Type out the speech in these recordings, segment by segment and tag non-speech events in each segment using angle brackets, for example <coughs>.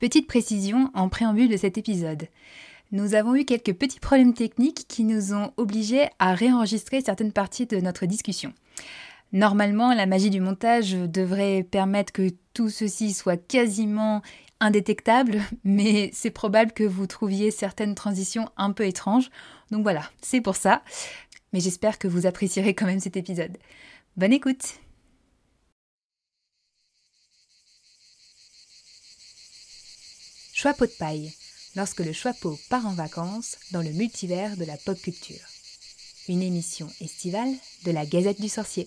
Petite précision en préambule de cet épisode. Nous avons eu quelques petits problèmes techniques qui nous ont obligés à réenregistrer certaines parties de notre discussion. Normalement, la magie du montage devrait permettre que tout ceci soit quasiment indétectable, <laughs> mais c'est probable que vous trouviez certaines transitions un peu étranges. Donc voilà, c'est pour ça. Mais j'espère que vous apprécierez quand même cet épisode. Bonne écoute Choix de paille, lorsque le choix part en vacances dans le multivers de la pop culture. Une émission estivale de la Gazette du Sorcier.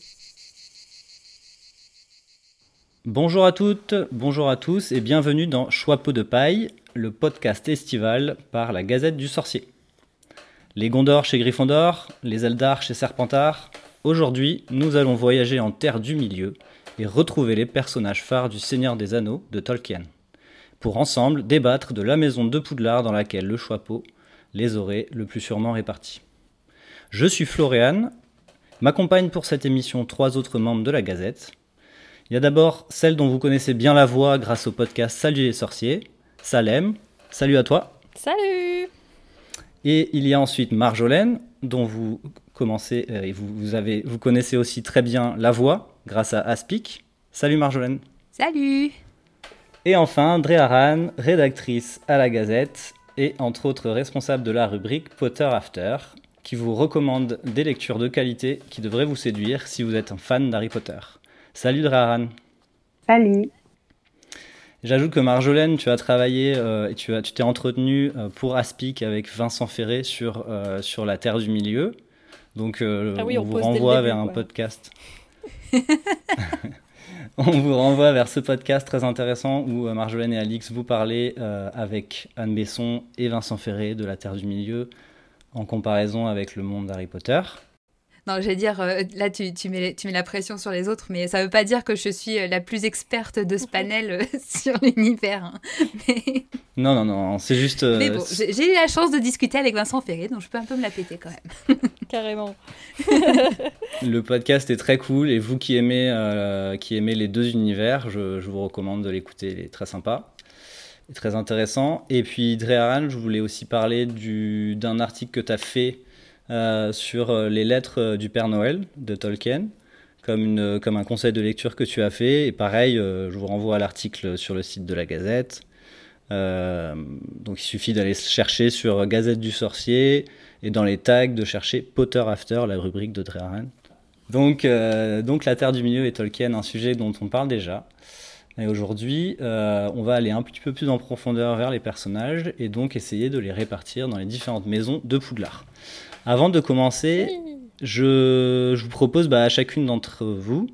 Bonjour à toutes, bonjour à tous et bienvenue dans Choix de paille, le podcast estival par la Gazette du Sorcier. Les Gondors chez Gryffondor, les Eldar chez Serpentard. Aujourd'hui, nous allons voyager en Terre du Milieu et retrouver les personnages phares du Seigneur des Anneaux de Tolkien, pour ensemble débattre de la maison de Poudlard dans laquelle le Choixpeau les aurait le plus sûrement répartis. Je suis Florian, m'accompagnent pour cette émission trois autres membres de la Gazette. Il y a d'abord celle dont vous connaissez bien la voix grâce au podcast Salut les sorciers, Salem. Salut à toi. Salut. Et il y a ensuite Marjolaine, dont vous commencez euh, et vous, vous, avez, vous connaissez aussi très bien la voix grâce à Aspic. Salut Marjolaine. Salut. Et enfin Dréaran, rédactrice à la Gazette et entre autres responsable de la rubrique Potter After, qui vous recommande des lectures de qualité qui devraient vous séduire si vous êtes un fan d'Harry Potter. Salut Draran. Salut. J'ajoute que Marjolaine, tu as travaillé euh, et tu, as, tu t'es entretenu euh, pour Aspic avec Vincent Ferré sur, euh, sur la Terre du Milieu. Donc ah oui, on, on vous renvoie vers un podcast. <laughs> <laughs> on vous renvoie vers ce podcast très intéressant où Marjolaine et Alix vous parlez avec Anne Besson et Vincent Ferré de la Terre du Milieu en comparaison avec le monde d'Harry Potter. Non, j'allais dire, euh, là, tu, tu, mets, tu mets la pression sur les autres, mais ça ne veut pas dire que je suis euh, la plus experte de ce panel euh, <laughs> sur l'univers. Hein. Mais... Non, non, non, c'est juste. Mais bon, j'ai eu la chance de discuter avec Vincent Ferré, donc je peux un peu me la péter quand même. <laughs> Carrément. <laughs> Le podcast est très cool, et vous qui aimez, qui aimez les deux univers, je, je vous recommande de l'écouter, il est très sympa. Et très intéressant. Et puis, Dreharan, je voulais aussi parler d'un article que tu as fait euh, sur euh, les lettres euh, du Père Noël de Tolkien, comme, un conseil de lecture que tu as fait. Et pareil, je vous renvoie à l'article sur le site de la Gazette. donc il suffit d'aller chercher sur Gazette du Sorcier et dans les tags de chercher Potter After, la rubrique de Dreharan. Donc, donc la Terre du Milieu et Tolkien, un sujet dont on parle déjà. Et aujourd'hui, on va aller un petit peu plus en profondeur vers les personnages et donc essayer de les répartir dans les différentes maisons de Poudlard. Avant de commencer, je, vous propose bah, à chacune d'entre vous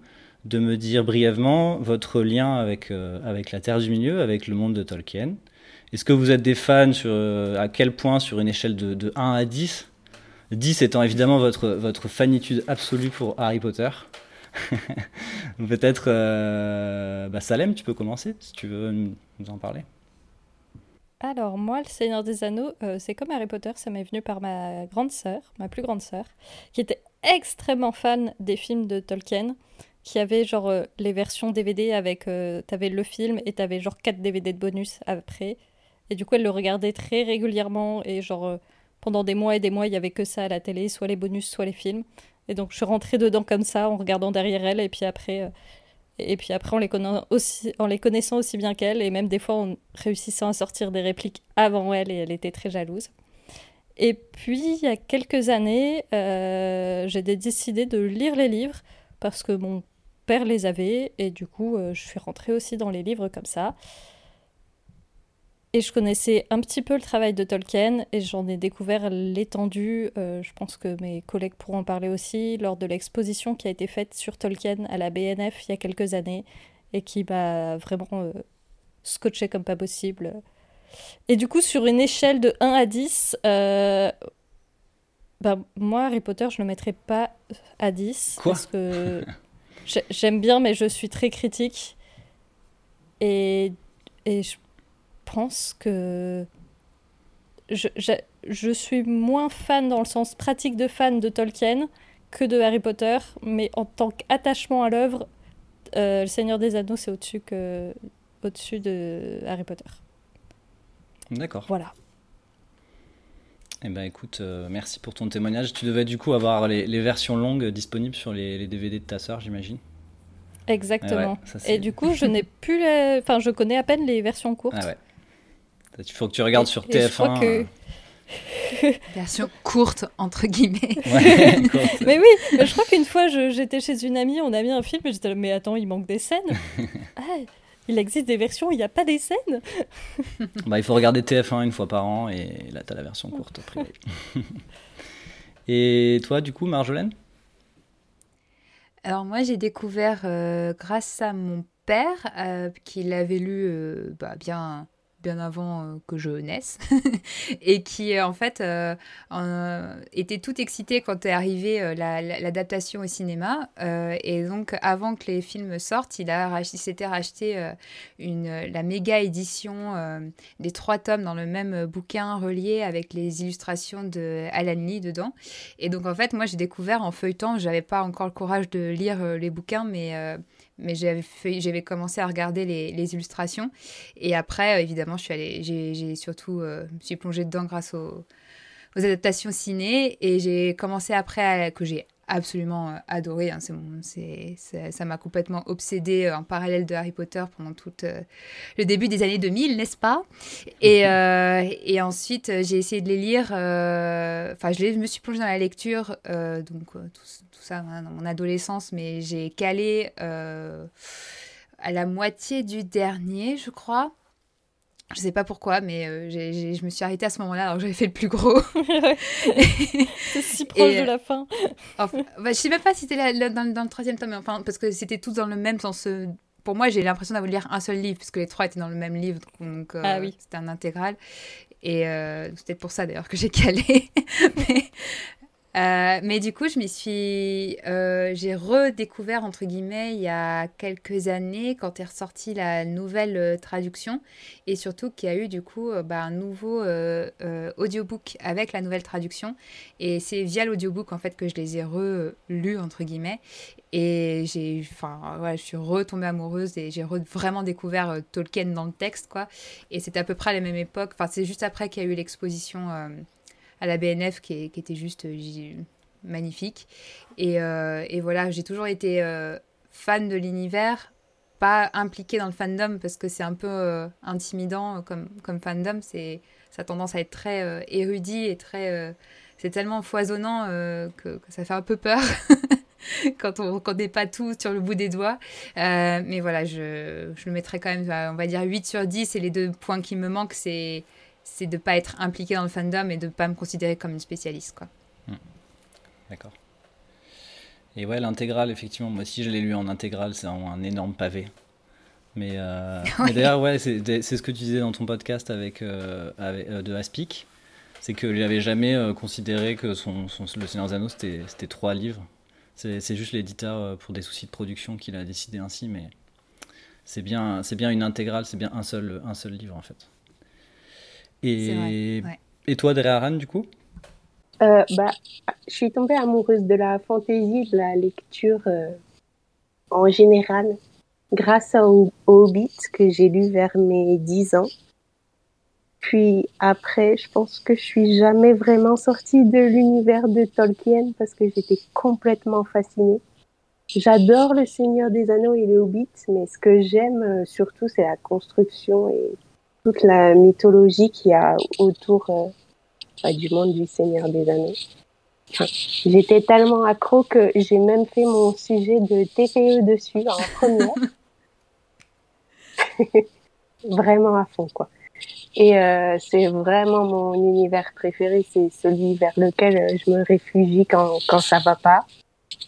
de me dire brièvement votre lien avec, euh, avec la Terre du Milieu, avec le monde de Tolkien. Est-ce que vous êtes des fans sur, euh, à quel point sur une échelle de, de 1 à 10 10 étant évidemment votre, votre fanitude absolue pour Harry Potter. <laughs> Peut-être, euh, bah, Salem, tu peux commencer si tu veux nous en parler. Alors moi, le Seigneur des Anneaux, euh, c'est comme Harry Potter, ça m'est venu par ma grande sœur, ma plus grande sœur, qui était extrêmement fan des films de Tolkien, qui avait genre euh, les versions DVD avec, euh, t'avais le film et t'avais genre 4 DVD de bonus après. Et du coup, elle le regardait très régulièrement et genre pendant des mois et des mois, il y avait que ça à la télé, soit les bonus, soit les films. Et donc je suis rentrée dedans comme ça en regardant derrière elle et puis après et puis après, en les, aussi, en les connaissant aussi bien qu'elle, et même des fois en réussissant à sortir des répliques avant elle, et elle était très jalouse. Et puis, il y a quelques années, euh, j'ai décidé de lire les livres, parce que mon père les avait, et du coup, euh, je suis rentrée aussi dans les livres comme ça. Et je connaissais un petit peu le travail de Tolkien et j'en ai découvert l'étendue, euh, je pense que mes collègues pourront en parler aussi, lors de l'exposition qui a été faite sur Tolkien à la BNF il y a quelques années et qui m'a vraiment euh, scotché comme pas possible. Et du coup, sur une échelle de 1 à 10, euh, bah, moi, Harry Potter, je ne le mettrais pas à 10 Quoi parce que <laughs> j'aime bien, mais je suis très critique. Et, et je pense que je, je, je, suis moins fan dans le sens pratique de fan de Tolkien que de Harry Potter, mais en tant qu'attachement à l'œuvre, euh, Le Seigneur des Anneaux, c'est au-dessus que au-dessus de Harry Potter. D'accord. Voilà. Eh ben écoute, euh, merci pour ton témoignage. Tu devais du coup avoir les, versions longues disponibles sur les, DVD de ta sœur, j'imagine. Exactement. Et du coup, je n'ai plus, enfin, je connais à peine les versions courtes. Ah ouais. Il faut que tu regardes sur TF1. Que... Version courte, entre guillemets. <laughs> mais oui, je crois qu'une fois, j'étais chez une amie, on a mis un film, et j'étais là, mais attends, il manque des scènes. <laughs> ah, il existe des versions il n'y a pas des scènes <laughs> bah, Il faut regarder TF1 une fois par an, et là, tu as la version courte privée. et toi, du coup, Marjolaine? Alors, moi, j'ai découvert, euh, grâce à mon père, euh, qui l'avait lu euh, bah, bien bien avant euh, que je naisse, <laughs> et qui euh, en fait euh, était tout excité quand est arrivée l'adaptation au cinéma. et donc avant que les films sortent, il, a, s'était racheté une, la méga édition des trois tomes dans le même bouquin relié avec les illustrations de Alan Lee dedans. Et donc en fait, moi j'ai découvert en feuilletant, j'avais pas encore le courage de lire les bouquins, mais mais j'avais commencé à regarder les, illustrations. Et après, évidemment, je suis allée, j'ai surtout, euh, me suis plongée dedans grâce aux, aux adaptations ciné. Et j'ai commencé après, que j'ai absolument euh, adoré. Hein, c'est ça m'a complètement obsédée euh, en parallèle de Harry Potter pendant tout le début des années 2000, n'est-ce pas? Et, et, ensuite, j'ai essayé de les lire. Enfin, je, me suis plongée dans la lecture, donc tout, ça hein, dans mon adolescence, mais j'ai calé euh, à la moitié du dernier, je crois. Je sais pas pourquoi, mais euh, je me suis arrêtée à ce moment-là alors que j'avais fait le plus gros. <laughs> C'est si proche de la fin. enfin, bah, je sais même pas si c'était dans, dans, le troisième tome, enfin, parce que c'était tous dans le même sens. Pour moi, j'ai l'impression d'avoir lire un seul livre, puisque les trois étaient dans le même livre, donc euh, ah, oui. c'était un intégral. Et peut-être pour ça d'ailleurs que j'ai calé. <laughs> mais, euh, mais du coup, je m'y suis, euh, j'ai redécouvert entre guillemets il y a quelques années quand est ressortie la nouvelle euh, traduction. Et surtout qu'il y a eu du coup bah, un nouveau audiobook avec la nouvelle traduction. Et c'est via l'audiobook en fait que je les ai relus entre guillemets. Et j'ai, enfin ouais, je suis retombée amoureuse et j'ai vraiment découvert Tolkien dans le texte quoi. Et c'est à peu près à la même époque, enfin c'est juste après qu'il y a eu l'exposition à la BNF qui, était juste euh, magnifique. Euh, et, voilà, j'ai toujours été euh, fan de l'univers, pas impliquée dans le fandom parce que c'est un peu intimidant comme, fandom. C'est, ça a tendance à être très érudit et très. c'est tellement foisonnant que, ça fait un peu peur. <laughs> quand on n'est pas tout sur le bout des doigts. mais voilà, je, je, le mettrais quand même, on va dire 8 sur 10. Et les deux points qui me manquent, c'est c'est de ne pas être impliqué dans le fandom et de ne pas me considérer comme une spécialiste. quoi. Hmm. D'accord. Et ouais, l'intégrale, effectivement, moi aussi je l'ai lu en intégrale, c'est un, énorme pavé. Mais, euh, <laughs> d'ailleurs, ouais, c'est ce que tu disais dans ton podcast avec, euh, avec euh, de Aspic, c'est que je n'avais jamais considéré que son, son, Le Seigneur des Anneaux c'était trois livres. C'est juste l'éditeur pour des soucis de production qui l'a décidé ainsi, mais c'est bien, bien une intégrale, c'est bien un seul, un seul livre en fait. Et, et toi, Drea du coup? Euh, bah, Je suis tombée amoureuse de la fantaisie, de la lecture euh, en général, grâce au, Hobbit que j'ai lu vers mes 10 ans. Puis après, je pense que je suis jamais vraiment sortie de l'univers de Tolkien parce que j'étais complètement fascinée. J'adore le Seigneur des Anneaux et les Hobbits, mais ce que j'aime euh, surtout, c'est la construction et toute la mythologie qu'il y a autour euh, du monde du Seigneur des Anneaux. J'étais tellement accro que j'ai même fait mon sujet de TPE dessus en première. <laughs> vraiment à fond, quoi. Et euh, c'est vraiment mon univers préféré, c'est celui vers lequel euh, je me réfugie quand, quand ça va pas,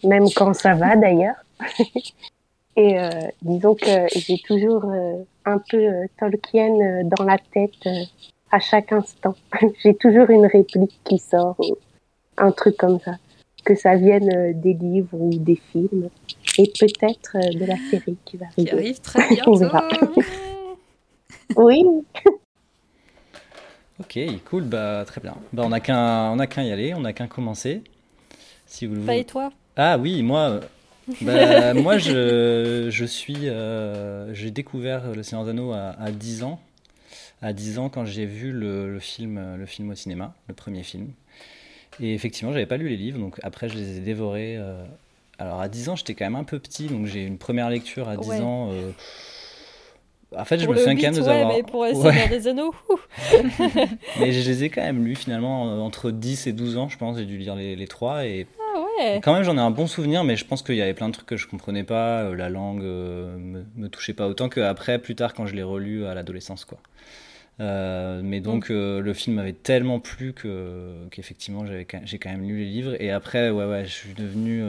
même quand ça va d'ailleurs. <laughs> Et euh, disons que j'ai toujours euh, un peu euh, Tolkien euh, dans la tête à chaque instant. <laughs> j'ai toujours une réplique qui sort, ou un truc comme ça. Que ça vienne des livres ou des films. Et peut-être de la série qui va arriver. Qui arrive très <laughs> bientôt. <laughs> oui. Ok, cool, bah très bien. Bah on n'a qu'un, on a qu'un y aller, on n'a qu'un commencer. Si vous le voulez. et toi? Ah oui, moi, bah, <laughs> moi, je, je suis. Euh, j'ai découvert Le Seigneur d'Anneaux à, à, 10 ans. à 10 ans quand j'ai vu le, film, le film au cinéma, le premier film. Et effectivement, j'avais pas lu les livres, donc après je les ai dévorés. alors à 10 ans, j'étais quand même un peu petit, donc j'ai une première lecture à 10 ans. En fait, je me souviens quand même de ouais, avoir. Mais pour ouais. des Anneaux. <laughs> mais je les ai quand même lus finalement entre 10 et 12 ans, je pense. J'ai dû lire les, les trois et quand même, j'en ai un bon souvenir, mais je pense qu'il y avait plein de trucs que je comprenais pas. Euh, la langue euh, me, me, touchait pas autant qu'après, plus tard, quand je l'ai relu à l'adolescence, quoi. Euh, mais donc mm. le film m'avait tellement plu que qu'effectivement j'ai quand même lu les livres et après ouais ouais je suis devenu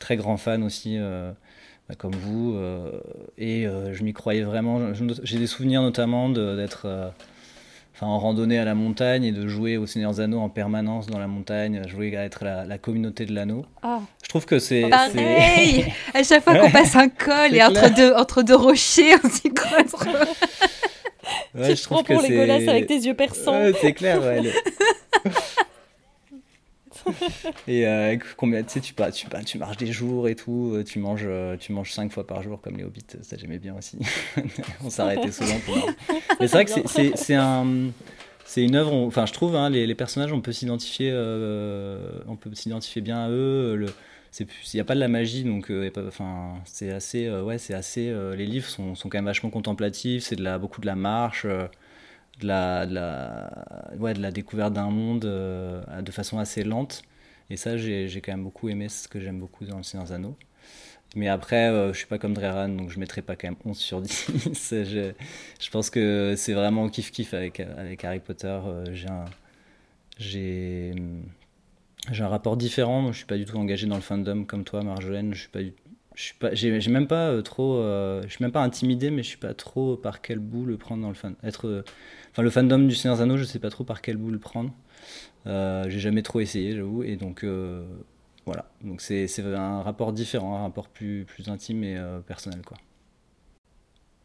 très grand fan aussi bah, comme vous et je m'y croyais vraiment j'ai des souvenirs notamment d'être en randonnée à la montagne et de jouer au Seigneur des Anneaux en permanence dans la montagne, jouer à être la, communauté de l'anneau. Ah. Je trouve que c'est. Pareil <laughs> À chaque fois qu'on passe un col et entre deux, entre deux rochers, on s'y croit trop. Ouais, tu je te prends pour les golasses avec tes yeux perçants. c'est clair, ouais. <laughs> <laughs> et euh, combien tu sais tu, tu, tu marches des jours et tout euh, tu manges euh, tu manges cinq fois par jour comme les hobbits ça j'aimais bien aussi. <laughs> On s'arrêtait souvent pour <laughs> mais c'est vrai que c'est un c'est une œuvre enfin je trouve hein, les, les, personnages on peut s'identifier on peut s'identifier bien à eux le il n'y a pas de la magie donc enfin c'est assez ouais c'est assez les livres sont, sont, quand même vachement contemplatifs c'est de la beaucoup de la marche de la, de la, ouais, de la découverte d'un monde euh, de façon assez lente. Et ça, j'ai quand même beaucoup aimé, ce que j'aime beaucoup dans Le Seigneur des Anneaux. Mais après, euh, je suis pas comme Dreran, donc je mettrai pas quand même 11 sur 10. <laughs> je, je, pense que c'est vraiment kiff-kiff avec, avec Harry Potter. Euh, j'ai un, j'ai, un rapport différent. Moi, je suis pas du tout engagé dans le fandom comme toi, Marjolaine. Je suis pas je suis pas j'ai même pas trop je suis même pas intimidé mais je suis pas trop par quel bout le prendre dans le fan être Enfin, le fandom du Seigneur Zano, je sais pas trop par quel bout le prendre. Euh, j'ai jamais trop essayé, j'avoue. Et donc, euh, voilà. Donc, c'est un rapport différent, un rapport plus, plus intime et euh, personnel, quoi.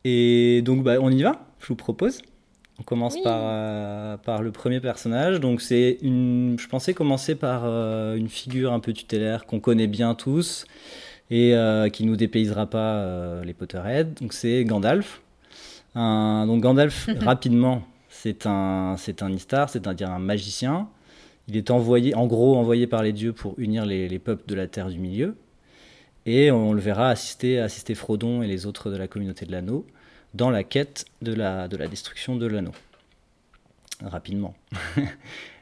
Et donc, bah, on y va, je vous propose. On commence par, par le premier personnage. Donc, c'est une. Je pensais commencer par une figure un peu tutélaire qu'on connaît bien tous et qui nous dépaysera pas les Potterheads. Donc, c'est Gandalf. donc, Gandalf, <laughs> rapidement, c'est un, c'est un Istar, c'est-à-dire un magicien. Il est envoyé, en gros, envoyé par les dieux pour unir les, peuples de la Terre du Milieu. Et on le verra assister, assister Frodon et les autres de la communauté de l'anneau dans la quête de la, de la destruction de l'anneau. Rapidement. <laughs>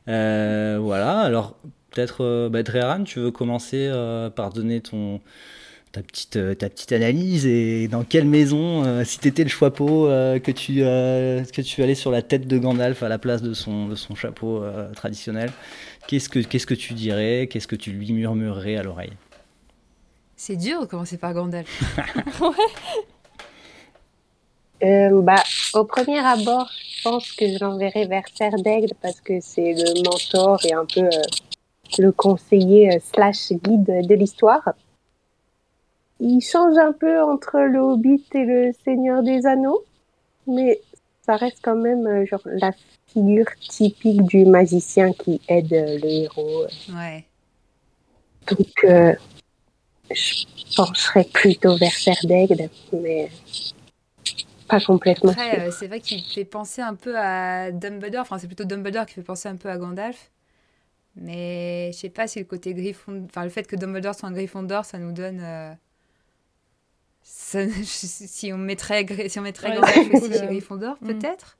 Euh, voilà, alors peut-être, euh, bah, tu veux commencer euh, par donner ton, ta petite, euh, ta petite analyse et dans quelle maison, euh, si tu étais le chapeau euh, que, tu, que tu allais sur la tête de Gandalf à la place de son, de son chapeau traditionnel, qu'est-ce que, qu'est-ce que tu dirais Qu'est-ce que tu lui murmurerais à l'oreille? C'est dur de commencer par Gandalf. <laughs> bah, au premier abord, je pense que je l'enverrai vers Serre d'Aigle parce que c'est le mentor et un peu le conseiller slash guide de l'histoire il change un peu entre le Hobbit et le Seigneur des Anneaux, mais ça reste quand même euh, genre la figure typique du magicien qui aide euh, le héros. Ouais. Donc, euh, je pencherais plutôt vers Serdaigle, mais pas complètement. Après, c'est vrai qu'il fait penser un peu à Dumbledore. Enfin, c'est plutôt Dumbledore qui fait penser un peu à Gandalf. Mais je sais pas si le côté Griffon, enfin le fait que Dumbledore soit un Gryffondor, ça nous donne <laughs> si on mettrait, si on mettrait ouais, aussi chez Gryffondor, mm. peut-être?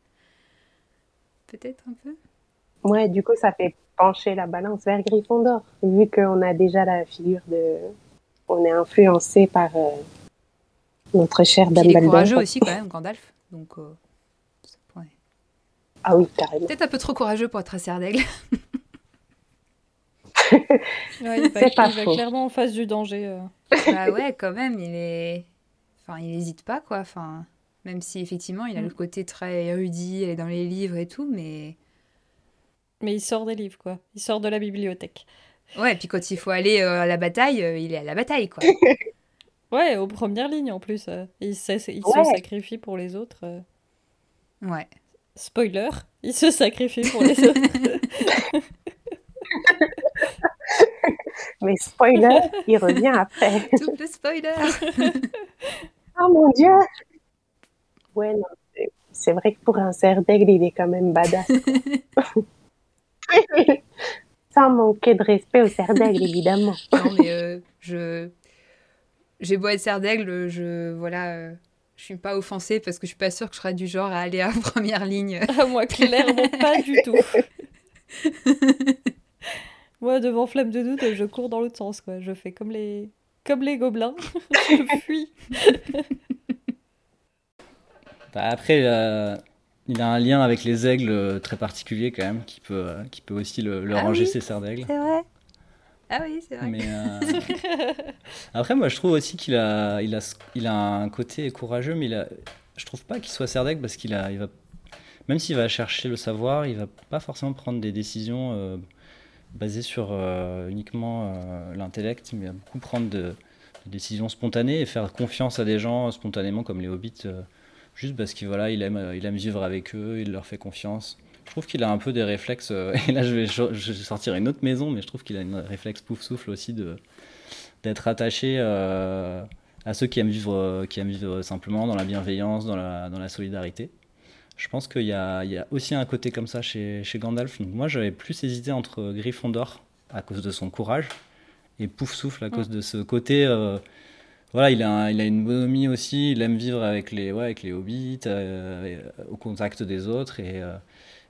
Peut-être un peu? Ouais, du coup, ça fait pencher la balance vers Gryffondor, vu qu'on a déjà la figure de... On est influencé par euh, notre cher Dumbledore. Il est courageux aussi, quand même, Gandalf. Donc, euh, Ah oui, carrément. Peut-être un peu trop courageux pour être un d'aigle. <laughs> <laughs> ouais, il va, pas il va clairement en face du danger. Euh. Bah ouais, quand même, il est enfin, il n'hésite pas, quoi. Enfin, même si effectivement, il a le mm. côté très érudit, il est dans les livres et tout, mais. Mais il sort des livres, quoi. Il sort de la bibliothèque. Ouais, et puis quand il faut aller euh, à la bataille, euh, il est à la bataille, quoi. <laughs> ouais, aux premières lignes en plus. Euh. Il, il se sacrifie pour les autres. Ouais. Spoiler, il se sacrifie pour les autres. Mais spoiler, il revient après. <laughs> Double spoiler <laughs> Oh mon dieu Ouais, c'est vrai que pour un cerf d'aigle, il est quand même badass. <laughs> Sans manquer de respect au cerf d'aigle, évidemment. <laughs> Non, mais euh, je. J'ai beau être cerf d'aigle, je. Voilà. euh, je suis pas offensée parce que je suis pas sûre que je serais du genre à aller à <laughs> première ligne. Ah, moi, clairement pas du tout. Moi, devant Flamme de Doute, je cours dans l'autre sens, quoi. Je fais comme les, comme les gobelins. je <laughs> fuis. Bah, après, euh, il a un lien avec les aigles euh, très particulier quand même, qui peut, euh, qui peut aussi le, le Ah ranger oui. ses serres d'aigle. C'est vrai. Ah oui, c'est vrai. Mais <laughs> euh, après, moi, je trouve aussi qu'il a, il a, il a un côté courageux, mais il a, je trouve pas qu'il soit cerf d'aigle parce qu'il a, il va, même s'il va chercher le savoir, il va pas forcément prendre des décisions euh, basées sur euh, uniquement euh, l'intellect, mais beaucoup prendre de, de décisions spontanées et faire confiance à des gens spontanément, comme les hobbits, euh, juste parce qu'il voilà, il aime, euh, il aime vivre avec eux, il leur fait confiance. Je trouve qu'il a un peu des réflexes, euh, <laughs> et là je vais, je vais sortir une autre maison, mais je trouve qu'il a un réflexe pouf-souffle aussi de d'être attaché euh, à ceux qui aiment, vivre, euh, qui aiment vivre simplement dans la bienveillance, dans la, dans la solidarité. Je pense qu'il y a, il y a aussi un côté comme ça chez, chez Gandalf. Donc moi j'avais plus hésité entre Gryffondor à cause de son courage et Pouf-souffle à cause de ce côté... euh, voilà, il a, un- il a une bonhomie aussi, il aime vivre avec les, ouais, avec les hobbits, euh, euh, au contact des autres et, euh,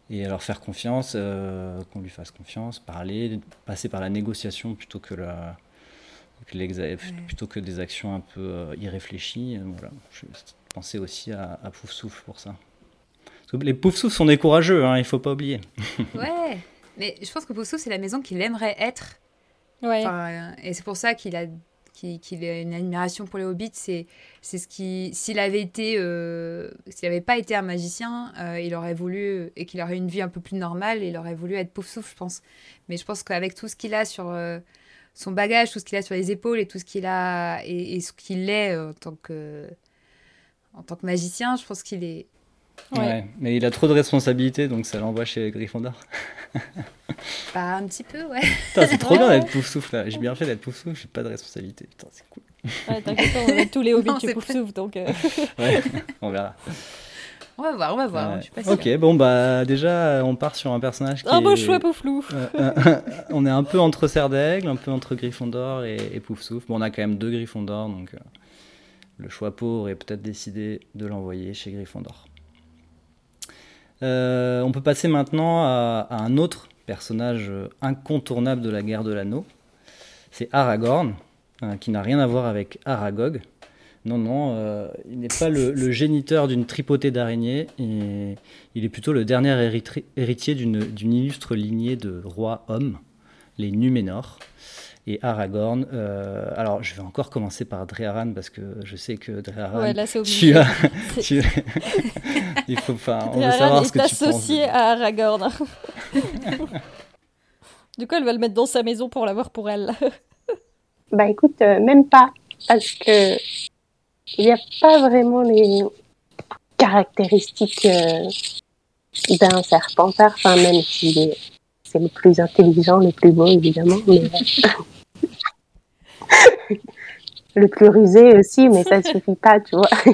et leur faire confiance, qu'on lui fasse confiance, parler, passer par la négociation plutôt que, la, que l'exa- plutôt que des actions un peu irréfléchies. Voilà. Je pensais aussi à, à Pouf-souffle pour ça. Les Pouf-souffle sont des courageux, hein, il faut pas oublier. <laughs> Ouais. Mais je pense que Pousseau, c'est la maison qu'il aimerait être. Ouais. Enfin, euh, et c'est pour ça qu'il a, qu'il, a une admiration pour les hobbits. C'est, c'est ce qui, s'il avait été, euh, s'il n'avait pas été un magicien, euh, il aurait voulu et qu'il aurait une vie un peu plus normale, il aurait voulu être souffle, je pense. Mais je pense qu'avec tout ce qu'il a sur euh, son bagage, tout ce qu'il a sur les épaules et tout ce qu'il a et, et ce qu'il est en tant que, en tant que magicien, je pense qu'il est. Ouais. Ouais, mais il a trop de responsabilités, donc ça l'envoie chez Gryffondor. Pas <laughs> un petit peu, ouais. Putain, c'est <laughs> trop Ouais, bien d'être Pouf-souffle là. J'ai bien fait d'être Pouf-souffle, j'ai pas de responsabilité. Putain, c'est cool. Ouais, t'inquiète pas, on va tous les <laughs> hobbits chez c'est Poufsouffle, donc... euh, Ouais, on verra. On va voir, on va voir. Ouais. Je suis pas sûre. ok, bon bah déjà on part sur un personnage qui Un beau est- choix, Pouflou Euh, euh, on est un peu entre Serre d'Aigle, un peu entre Gryffondor et, et Poufsouffle. Bon, on a quand même deux Gryffondor, donc euh, le choix pot aurait peut-être décidé de l'envoyer chez Gryffondor. Euh, on peut passer maintenant à, un autre personnage euh, incontournable de la guerre de l'anneau. C'est Aragorn, euh, qui n'a rien à voir avec Aragog. Non, non, il n'est pas le, géniteur d'une tripotée d'araignées, et il est plutôt le dernier héritier d'une illustre lignée de rois hommes, les Numénor. Et Aragorn, euh, alors je vais encore commencer par Dreharan parce que je sais que Dreharan, Ouais, là, c'est tu obligé. as, <laughs> tu- <laughs> il faut, enfin, on veut savoir ce est que tu penses. associé à Aragorn. <laughs> du coup, elle va le mettre dans sa maison pour l'avoir pour elle. Bah écoute, euh, même pas, parce que il n'y a pas vraiment les caractéristiques euh, d'un serpentard, enfin même s'il est c'est le plus intelligent, le plus beau évidemment, mais <laughs> le plus rusé aussi, mais ça suffit pas, tu vois. <laughs>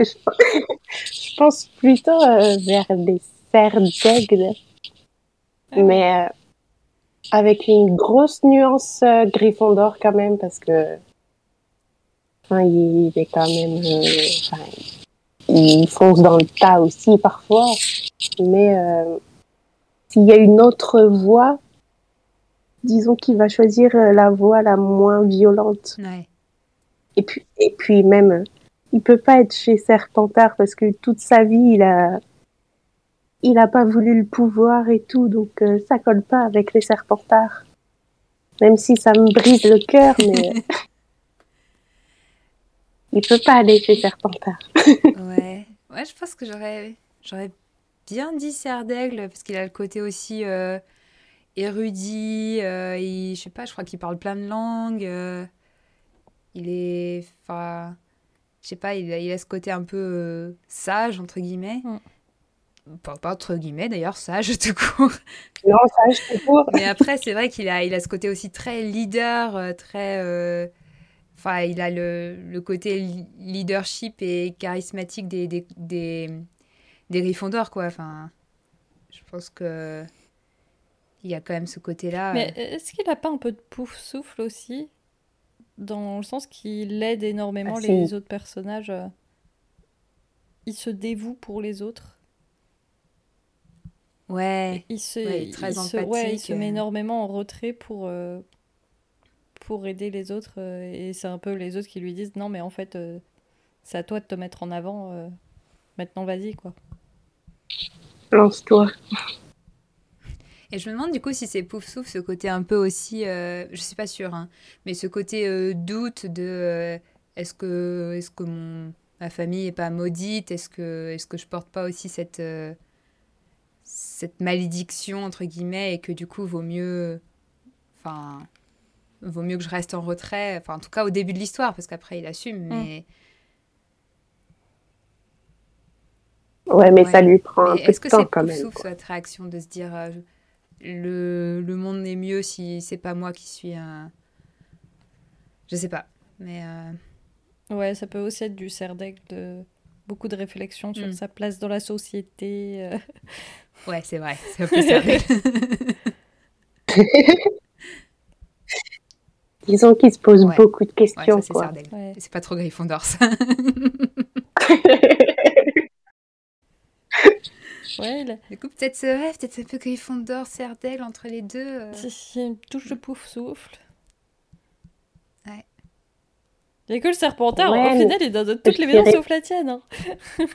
je, pense plutôt euh, vers des cerfs d'aigle, mais euh, avec une grosse nuance euh, Gryffondor quand même, parce que enfin, il est quand même, euh, enfin, il fonce dans le tas aussi parfois, mais euh, s'il y a une autre voie, disons qu'il va choisir euh, la voie la moins violente. Ouais. Et puis, et puis même, il peut pas être chez Serpentard parce que toute sa vie, il a, il a pas voulu le pouvoir et tout, donc euh, ça colle pas avec les Serpentards. Même si ça me brise le cœur, mais il peut pas <laughs> aller chez Serpentard. Ouais. Ouais, je pense que j'aurais j'aurais bien dit Serre d'Aigle parce qu'il a le côté aussi euh, érudit. euh, il- je sais pas, je crois qu'il parle plein de langues. euh, il est. Enfin. Je sais pas, il a, il a ce côté un peu euh, sage, entre guillemets. Mm. Pas, pas entre guillemets d'ailleurs, sage <laughs> tout court. Non, ça, je te cours. Mais après, c'est vrai qu'il a, il a ce côté aussi très leader, très. Enfin, il a le, le côté leadership et charismatique des, des, des, des Gryffondor, quoi. Enfin, je pense que il y a quand même ce côté-là. Mais est-ce qu'il a pas un peu de pouf souffle aussi? Dans le sens qu'il aide énormément Ah, les autres personnages. euh, Il se dévoue pour les autres. Ouais. Il se, Ouais, très il se, ouais, il se met euh. énormément en retrait pour, euh, pour aider les autres. euh, et c'est un peu les autres qui lui disent non, mais en fait, euh, c'est à toi de te mettre en avant. Maintenant, vas-y, quoi. Lance-toi. Et je me demande du coup si c'est pouf souffle ce côté un peu aussi, euh, je suis pas sûre, hein, mais ce côté euh, doute de euh, est-ce que est-ce que mon ma famille est pas maudite, est-ce que est-ce que je porte pas aussi cette euh, cette malédiction entre guillemets et que du coup vaut mieux, enfin vaut mieux que je reste en retrait, enfin en tout cas au début de l'histoire parce qu'après il assume, mais Ouais, mais Ouais. ça lui prend un Mais peu est-ce de que temps c'est quand même. souffle quoi. cette réaction de se dire euh, le, le monde est mieux si c'est pas moi qui suis un. Je sais pas. Mais euh, Ouais, ça peut aussi être du d'aigle, de beaucoup de réflexions sur Mm. sa place dans la société. euh. ouais, c'est vrai. C'est un peu sérieux. <laughs> Disons qu'il se pose Ouais. beaucoup de questions, c'est. Ouais. C'est pas trop Gryffondor ça. <laughs> <laughs> Ouais, du coup, peut-être euh, ouais, peut-être un peu Gryffondor, Sardaigle entre les deux. euh. si- si, une touche de pouf souffle. Ouais. Il y a que le serpentard. Ouais, Au mais final, il donne toutes je les maisons sauf la tienne. hein. <laughs>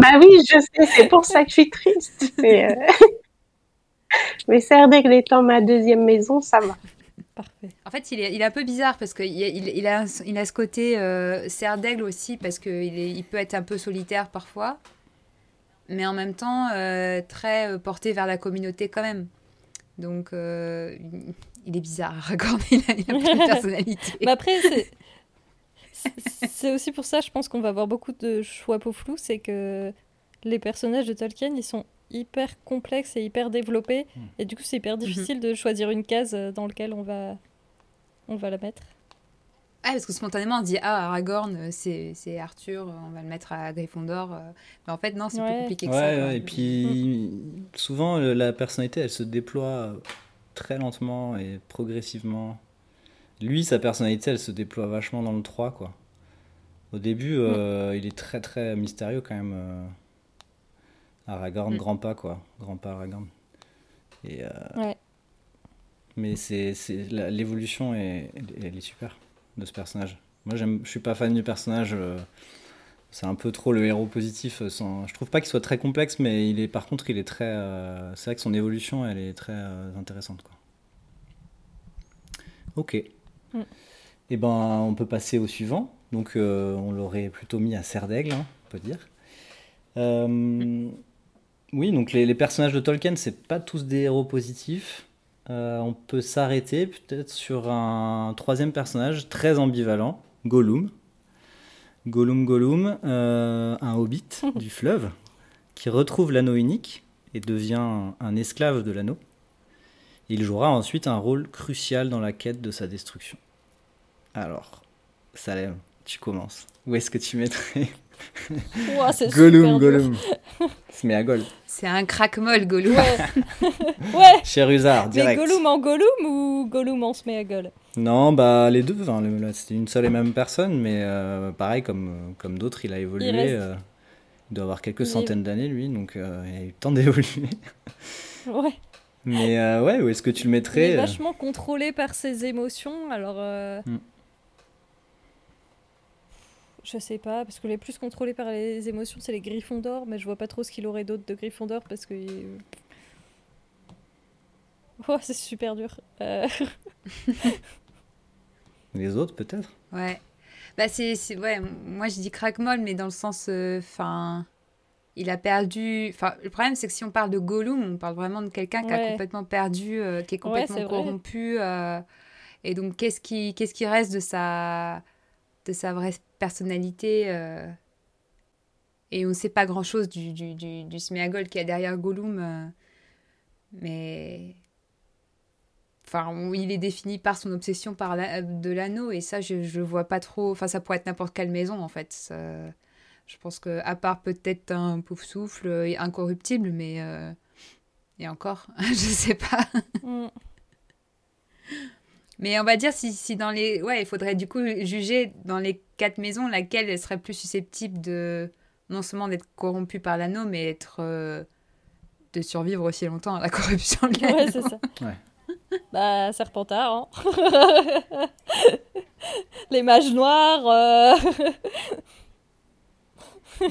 Bah oui, je sais, c'est pour ça que je suis triste. Mais, euh... <laughs> mais étant ma deuxième maison, ça va. Parfait. En fait, il est, il est un peu bizarre parce qu'il il, il a, il a ce côté euh, cerf d'aigle aussi parce qu'il il peut être un peu solitaire parfois, mais en même temps euh, très euh, porté vers la communauté quand même. Donc, euh, il- est bizarre, <laughs> Aragorn, il a, il a plein de <laughs> personnalité. Mais après, c'est- aussi pour ça, je pense qu'on va avoir beaucoup de choix flous, c'est que les personnages de Tolkien, ils sont hyper complexes et hyper développés, Hmm. et du coup, c'est hyper difficile de choisir une case euh, dans laquelle on va, on va la mettre. Ah, parce que spontanément, on dit Ah, Aragorn, euh, c'est c'est Arthur, euh, on va le mettre à Gryffondor. Mais en fait, non, c'est Ouais. plus compliqué que Ouais, ça. ouais, et puis souvent la personnalité elle se déploie très lentement et progressivement. Lui, sa personnalité elle se déploie vachement dans le 3 quoi. Au début, euh, il est très très mystérieux quand même. Aragorn, Mm. grand pas quoi, grand pas Aragorn. Et, euh, Ouais. Mais c'est l'évolution est, elle, elle est super de ce personnage. Moi, je suis pas fan du personnage. euh, c'est un peu trop le héros positif. euh, Sans, je trouve pas qu'il soit très complexe, mais il est, par contre, il est très. euh, c'est vrai que son évolution, elle est très intéressante, quoi. Ok. Mm. Et ben, on peut passer au suivant. Donc, on l'aurait plutôt mis à Serre d'Aigle, hein, on peut dire. Euh, oui, donc les, les personnages de Tolkien, c'est pas tous des héros positifs. Euh, on peut s'arrêter peut-être sur un troisième personnage très ambivalent, Gollum. Gollum Gollum, euh, un hobbit <laughs> du fleuve, qui retrouve l'anneau unique et devient un, un esclave de l'anneau. Il jouera ensuite un rôle crucial dans la quête de sa destruction. Alors, Salem, tu commences. Où est-ce que tu mettrais <laughs> C'est super Gollum. Gollum Se met à Goll. C'est un crack-molle, Gollum. Ouais. <laughs> ouais. Mais direct. Gollum en Gollum ou Gollum en Sméagol? Non, bah les deux. Là, c'était une seule et même personne, mais euh, pareil, comme, comme d'autres, il a évolué. Il reste- euh, il doit avoir quelques Il centaines d'années, lui, donc euh, il a eu le temps d'évoluer. <laughs> Ouais. mais euh, ouais, où est-ce que tu le Il est mettrais vachement contrôlé par ses émotions, alors. euh, Hmm. Je sais pas, parce que les plus contrôlés par les émotions, c'est les Griffons d'or, mais je vois pas trop ce qu'il aurait d'autre de Griffon d'or parce que. <laughs> Oh, c'est super dur. Euh, <laughs> Les autres, peut-être? Ouais. Bah c'est c'est- ouais, moi je dis crack-molle mais dans le sens enfin il a perdu enfin le problème c'est que si on parle de Gollum, on parle vraiment de quelqu'un qui a complètement perdu euh, qui est complètement corrompu euh, et donc qu'est-ce qui qu'est-ce qui reste de sa de sa vraie personnalité euh, et on sait pas grand-chose du du du, du qui est derrière Gollum euh, mais Enfin, il est défini par son obsession par de l'anneau, et ça, je, vois pas trop. Enfin, ça pourrait être n'importe quelle maison, en fait. Je pense que à part peut-être un pouf souffle incorruptible, mais et encore, <laughs> je sais pas. Mm. Mais on va dire si, si, dans les ouais, il faudrait du coup juger dans les quatre maisons laquelle serait plus susceptible de non seulement d'être corrompue par l'anneau, mais être de survivre aussi longtemps à la corruption de l'anneau. Ouais, c'est ça. Ouais. Bah, Serpentard, hein. <laughs> Les mages noirs. Euh. <laughs>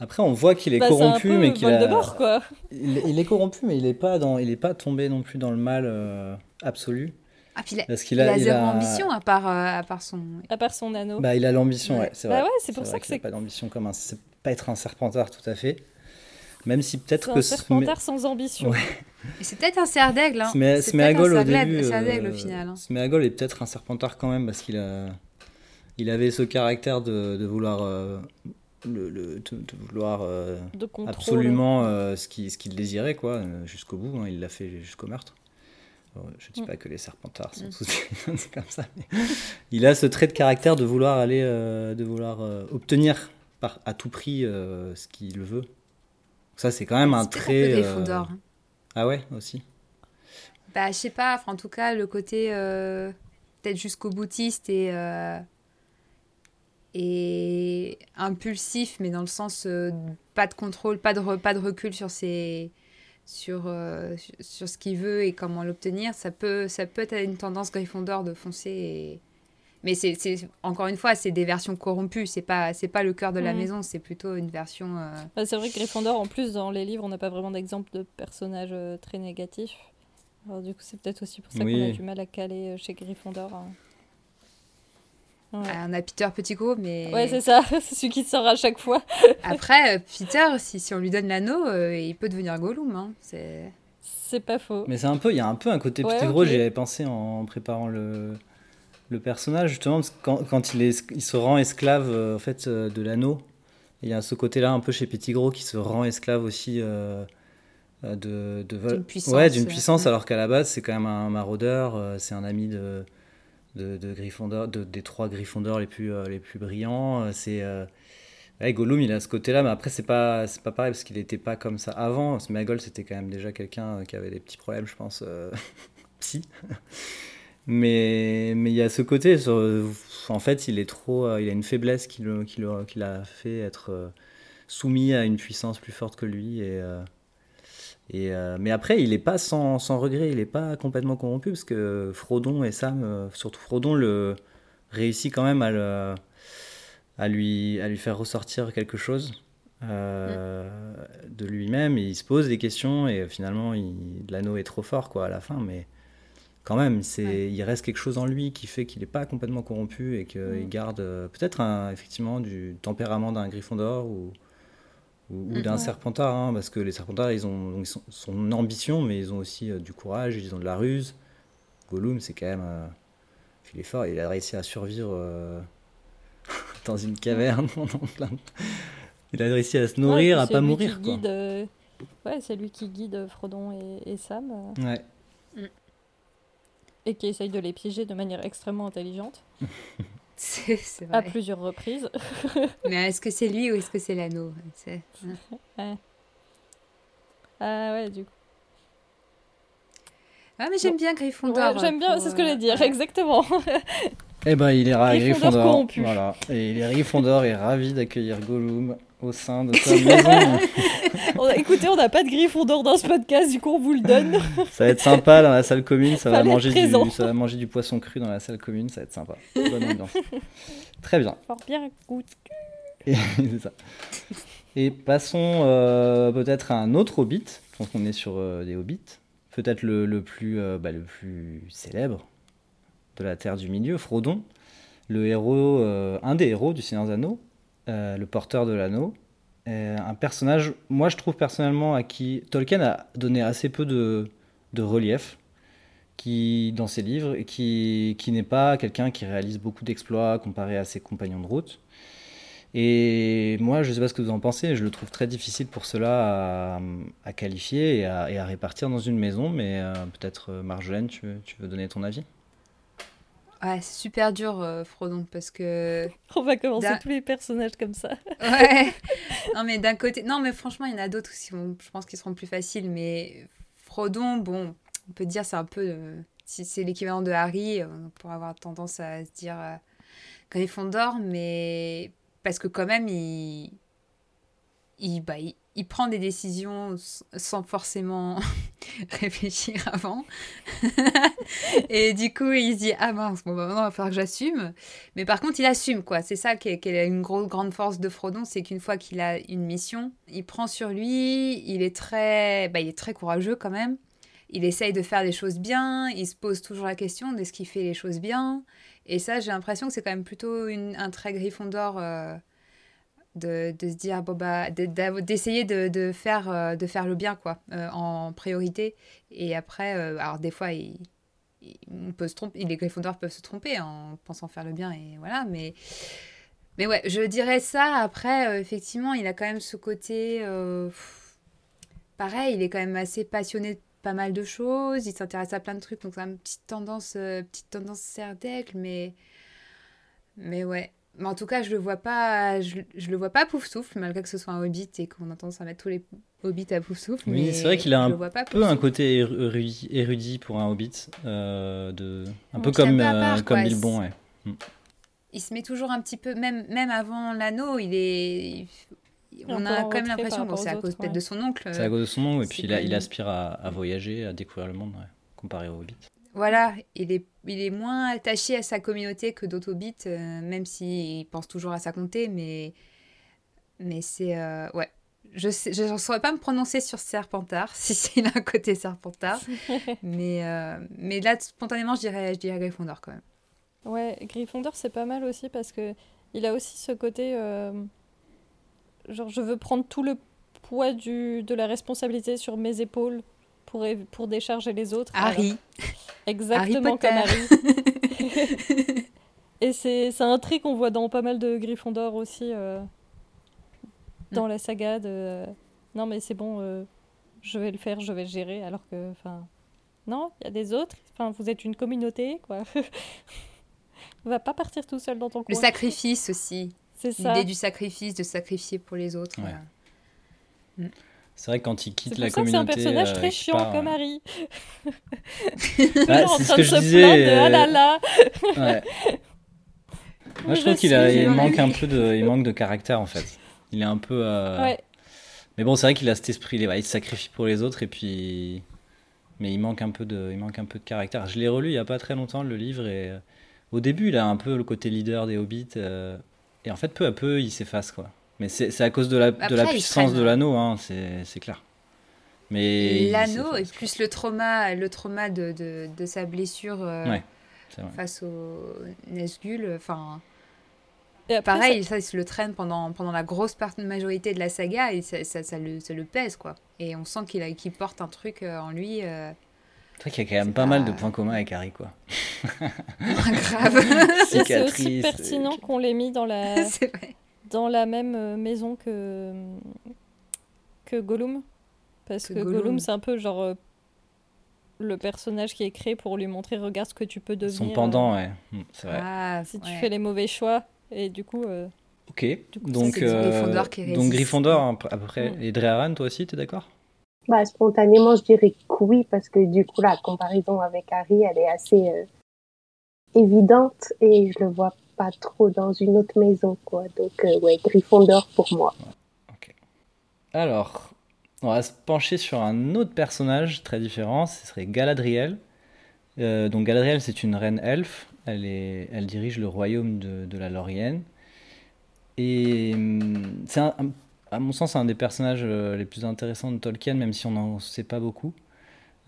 Après, on voit qu'il est bah, corrompu, mais qu'il a... Il, est corrompu, mais il n'est pas dans, il est pas tombé non plus dans le mal euh, absolu. Ah, puis il a, Parce qu'il a, zéro ambition à part, euh, à part son. À part son anneau. Bah, il a l'ambition, ouais. c'est bah vrai. ouais, c'est pour ça que c'est. pas d'ambition comme un, c'est pas être un serpentard tout à fait. Même si peut-être que. Un serpentard sans ambition. Ouais. c'est peut-être un cerf d'aigle. Hein. Sméagol au début. Euh, au final. Hein. Sméagol est peut-être un serpentard quand même parce qu'il a, il avait ce caractère de, de vouloir, euh, le, le, de, vouloir euh, absolument euh, ce qu'il ce qu'il désirait quoi, euh, jusqu'au bout. Hein. il l'a fait jusqu'au meurtre. Je ne dis mm. pas que les serpentards sont mm. tous <laughs> comme ça. Mais il a ce trait de caractère de vouloir aller, de vouloir obtenir par, à tout prix ce qu'il veut. Ça, c'est quand même un trait. Un peu hein. Ah ouais, aussi. Bah, je sais pas. en tout cas, le côté peut-être jusqu'au boutiste et et impulsif, mais dans le sens euh, pas de contrôle, pas de, pas de recul sur, ses, sur, euh, sur ce qu'il veut et comment l'obtenir, ça peut, ça peut être une tendance Gryffondor de foncer. Et... Mais c'est encore une fois, c'est des versions corrompues, c'est pas, pas le cœur de la mm. maison, c'est plutôt une version. Euh, bah, c'est vrai que Gryffondor, en plus, dans les livres, on n'a pas vraiment d'exemple de personnage très négatif. Alors, du coup, c'est peut-être aussi pour ça qu'on a du mal à caler chez Gryffondor. Hein. On a Peter Pettigrew, mais. Ouais, c'est ça, <laughs> c'est celui qui sort à chaque fois. <laughs> Après, euh, Peter, si, si on lui donne l'anneau, euh, il peut devenir Gollum. Hein. C'est. C'est pas faux. Mais c'est un peu, il y a un peu un côté ouais, Pettigrew, j'y avais pensé en préparant le, le personnage, justement, quand, quand il, est, il se rend esclave euh, en fait, de l'anneau. Il y a ce côté-là un peu chez Pettigrew qui se rend esclave aussi de, de d'une puissance, ouais, d'une puissance alors qu'à la base c'est quand même un maraudeur, c'est un ami de, de, des trois Gryffondors les plus, euh, les plus brillants. Euh, c'est euh, Gollum, il a ce côté-là, mais après, c'est pas, c'est pas pareil parce qu'il n'était pas comme ça avant. Smagol, c'était quand même déjà quelqu'un qui avait des petits problèmes, je pense, <laughs> psy. mais mais il y a ce côté, en fait, il est trop, il a une faiblesse qui, le, qui, qui l'a fait être soumis à une puissance plus forte que lui et, euh, mais après, il n'est pas sans, sans, regret, il n'est pas complètement corrompu, parce que Frodon et Sam, euh, surtout Frodon, le, réussit quand même à, le, à, lui, à lui faire ressortir quelque chose euh, de lui-même. Il se pose des questions, et finalement, l'anneau est trop fort quoi, à la fin, mais quand même, c'est, il reste quelque chose en lui qui fait qu'il n'est pas complètement corrompu, et qu'il garde peut-être effectivement du tempérament d'un Gryffondor, ou ou, d'un serpentard, hein, parce que les serpentards, ils ont, ils sont, son ambition, mais ils ont aussi euh, du courage, ils ont de la ruse. Gollum, c'est quand même. Euh, il est fort, il a réussi à survivre euh, <laughs> dans une caverne. <laughs> il a réussi à se nourrir, à pas mourir. Quoi. Guide, ouais, c'est lui qui guide Frodon et, et Sam. Ouais. Mm. Et qui essaye de les piéger de manière extrêmement intelligente. <laughs> C'est vrai. À plusieurs reprises. <laughs> Mais est-ce que c'est lui ou est-ce que c'est l'anneau? <laughs> Ouais. Ah ouais, du coup. Ah mais j'aime bien Gryffondor. j'aime bien, c'est ce que je vais dire, exactement. Eh ben il est ravi, Gryffondor. Voilà. Et il est Gryffondor est ravi d'accueillir Gollum au sein de sa maison. <laughs> écoutez, on n'a pas de Gryffondor dans ce podcast, du coup on vous le donne. ça va être sympa dans la salle commune, ça va, manger du, ça va manger du poisson cru dans la salle commune, ça va être sympa. Bonne ambiance. Très bien. Fort bien Et, <laughs> ça. Et passons euh, peut-être à un autre hobbit. Je pense qu'on est sur euh, des hobbits. Peut-être le, le, plus, euh, bah, le plus célèbre de la Terre du Milieu, Frodon. Le héros, un des héros du Seigneur des Anneaux, le porteur de l'anneau, euh, un personnage, moi je trouve personnellement à qui Tolkien a donné assez peu de, relief qui, dans ses livres et qui, qui n'est pas quelqu'un qui réalise beaucoup d'exploits comparé à ses compagnons de route. Et moi, je ne sais pas ce que vous en pensez, je le trouve très difficile pour cela à, qualifier et à, répartir dans une maison, mais euh, peut-être euh, Marjolaine, tu veux donner ton avis? Ouais, c'est super dur, euh, Frodon, parce que. On va commencer tous les personnages comme ça. Ouais. <laughs> non, mais d'un côté. Non, mais franchement, il y en a d'autres qui vont... je pense qu'ils seront plus faciles. Mais Frodon, bon, on peut dire c'est un peu. euh, Si c'est l'équivalent de Harry, euh, on pourrait avoir tendance à se dire euh, Gryffondor, mais. Parce que quand même, il. Il, bah, il, il prend des décisions sans forcément <laughs> réfléchir avant. <laughs> Et du coup, il se dit Ah mince, bon, bah, maintenant, il va falloir que j'assume. Mais par contre, il assume, quoi. C'est ça qui est, une grosse, grande force de Frodon, c'est qu'une fois qu'il a une mission, il prend sur lui, il est très, bah, il est très courageux quand même. Il essaye de faire les choses bien, il se pose toujours la question de ce qu'il fait les choses bien. Et ça, j'ai l'impression que c'est quand même plutôt une- un trait Gryffondor euh, de, se dire, bon, bah, d'essayer de, faire, euh, de faire le bien, quoi, euh, en priorité. Et après, euh, alors des fois, on peut se tromper, les Gryffondors peuvent se tromper en pensant faire le bien, et voilà, mais. Mais ouais, je dirais ça. Après, effectivement, il a quand même ce côté. pareil, il est quand même assez passionné de pas mal de choses. Il s'intéresse à plein de trucs. Donc, c'est une petite tendance, petite tendance. Mais. Mais ouais. Mais en tout cas, je le vois pas. Je, je le vois pas pouf souffle, malgré que ce soit un hobbit et qu'on a tendance à mettre tous les hobbits à pouf souffle. Oui, mais c'est vrai qu'il a je un peu un côté érudit, pour un hobbit, euh, de... un peu comme, euh, part, comme. Bilbon, ouais. il se met toujours un petit peu, même, même avant l'anneau, il est. On a quand même l'impression, bon, c'est à cause peut-être ouais. de son oncle. C'est à cause de son nom, et puis il, a- il aspire à, à voyager, à découvrir le monde, ouais, comparé au hobbit. Voilà, il est, il est moins attaché à sa communauté que d'autres hobbits, euh, même s'il pense toujours à sa comté, mais, mais c'est. euh, ouais. Je ne saurais pas me prononcer sur Serpentard, <laughs> si c'est un côté Serpentard, <laughs> mais, euh, mais là, spontanément, je dirais, je dirais Gryffondor quand même. Ouais, Gryffondor, c'est pas mal aussi parce que il a aussi ce côté. genre, je veux prendre tout le poids du, de la responsabilité sur mes épaules pour, décharger les autres. Alors, Harry. <laughs> exactement comme Harry. <laughs> Et c'est c'est un trait qu'on voit dans pas mal de Gryffondor aussi, euh, dans la saga de euh, non, mais c'est bon, euh, je vais le faire, je vais le gérer, alors que, enfin, non, il y a des autres, enfin, vous êtes une communauté, quoi. <laughs> Va pas partir tout seul dans ton Le coin. sacrifice aussi. C'est ça. L'idée du sacrifice, de sacrifier pour les autres. Ouais. euh. C'est vrai que quand il quitte la que c'est un communauté. personnage euh, très chiant comme euh, Harry. bah, en c'est ce train que de je se disais. plaindre de, ah là euh, là. ouais. <laughs> Moi, Mais je trouve qu'il il manque un peu de, il manque de caractère en fait. Il est un peu. euh, Ouais. Mais bon, c'est vrai qu'il a cet esprit, il, se sacrifie pour les autres et puis. Mais il manque un peu de, il manque un peu de caractère. Je l'ai relu il y a pas très longtemps le livre et euh, au début il a un peu le côté leader des hobbits euh, et en fait peu à peu il s'efface quoi. Mais c'est c'est à cause de la, de la puissance de l'anneau, hein, c'est c'est clair. Mais L'anneau et plus le trauma, le trauma de, de, de sa blessure euh, Ouais, face au Nesgul. Enfin, Et après, pareil, ça, il se le traîne pendant, pendant la grosse part- majorité de la saga et ça, ça, ça le, ça le pèse quoi. Et on sent qu'il a- qu'il porte un truc euh, en lui euh, C'est vrai qu'il y a quand même pas mal de points communs avec Harry quoi. <laughs> grave. ça, <laughs> <laughs> c'est aussi pertinent qu'on l'ait mis dans la, c'est vrai. Dans la même euh, maison que, que Gollum. Parce Que que, Gollum. Gollum, c'est un peu genre euh, le personnage qui est créé pour lui montrer regarde ce que tu peux devenir. Son euh, pendant, ouais, Mm, c'est vrai. Ah, si tu ouais. fais les mauvais choix. Et du coup, euh, Ok, coup, donc, du euh, Gryffondor qui donc. Gryffondor hein, à peu près. Mm. Et Dreharan, toi aussi, t'es d'accord? Bah, spontanément, je dirais que oui, parce que du coup, la comparaison avec Harry, elle est assez euh, évidente et je le vois pas trop dans une autre maison, quoi. Donc, euh, ouais, Gryffondor pour moi. Alors, on va se pencher sur un autre personnage très différent, ce serait Galadriel. Euh, donc Galadriel, c'est une reine elfe, elle, est, elle dirige le royaume de, la Lorienne. Et hum, c'est à mon sens un des personnages euh, les plus intéressants de Tolkien, même si on n'en sait pas beaucoup.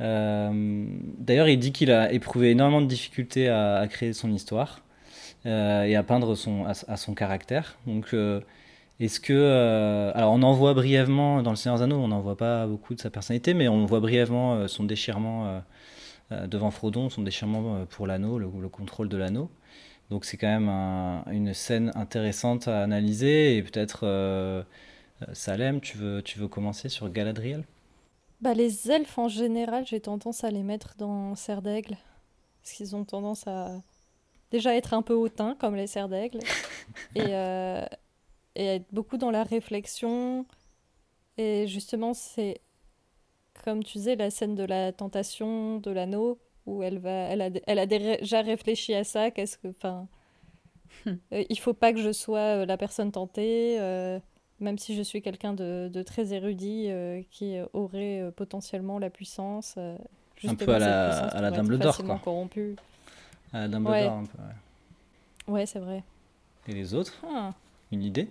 Euh, D'ailleurs, il dit qu'il a éprouvé énormément de difficultés à, créer son histoire et à peindre son, à, son caractère. Donc, euh, est-ce que. euh, alors, on en voit brièvement dans Le Seigneur des Anneaux, on n'en voit pas beaucoup de sa personnalité, mais on voit brièvement euh, son déchirement euh, euh, devant Frodon, son déchirement euh, pour l'anneau, le, le contrôle de l'anneau. Donc, c'est quand même un- une scène intéressante à analyser. Et peut-être, euh, euh, Salem, tu veux, tu veux commencer sur Galadriel? Bah, les elfes en général, j'ai tendance à les mettre dans Serre d'Aigle. Parce qu'ils ont tendance à, déjà être un peu hautain comme les cerfs d'aigle <laughs> et, euh, et être beaucoup dans la réflexion. Et justement, c'est comme tu disais, la scène de la tentation de l'anneau où elle va, elle a, elle a déjà réfléchi à ça. Qu'est-ce que, enfin, euh, il faut pas que je sois euh, la personne tentée, euh, même si je suis quelqu'un de, de, très érudit qui aurait potentiellement la puissance. un peu à la, à la Dumbledore, quoi. corrompu. À la Dumbledore, ouais. un peu. Ouais, ouais c'est vrai. Et les autres ah. Une idée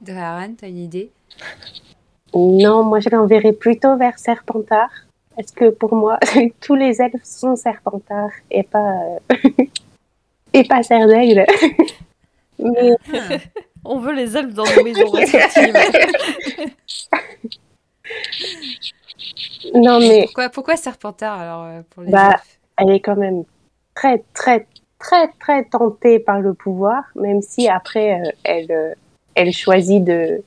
Draran, t'as une idée <laughs> Non, moi je l'enverrais plutôt vers Serpentard. Parce que pour moi, <laughs> tous les elfes sont Serpentards et pas, <laughs> et pas serre d'aigle. Mais... On veut les elfes dans nos maisons respectives. non, mais. Pourquoi, pourquoi Serpentard alors euh, pour les bah, elfes Elle est quand même très, très, très, très tentée par le pouvoir, même si après, euh, elle, euh, elle choisit de,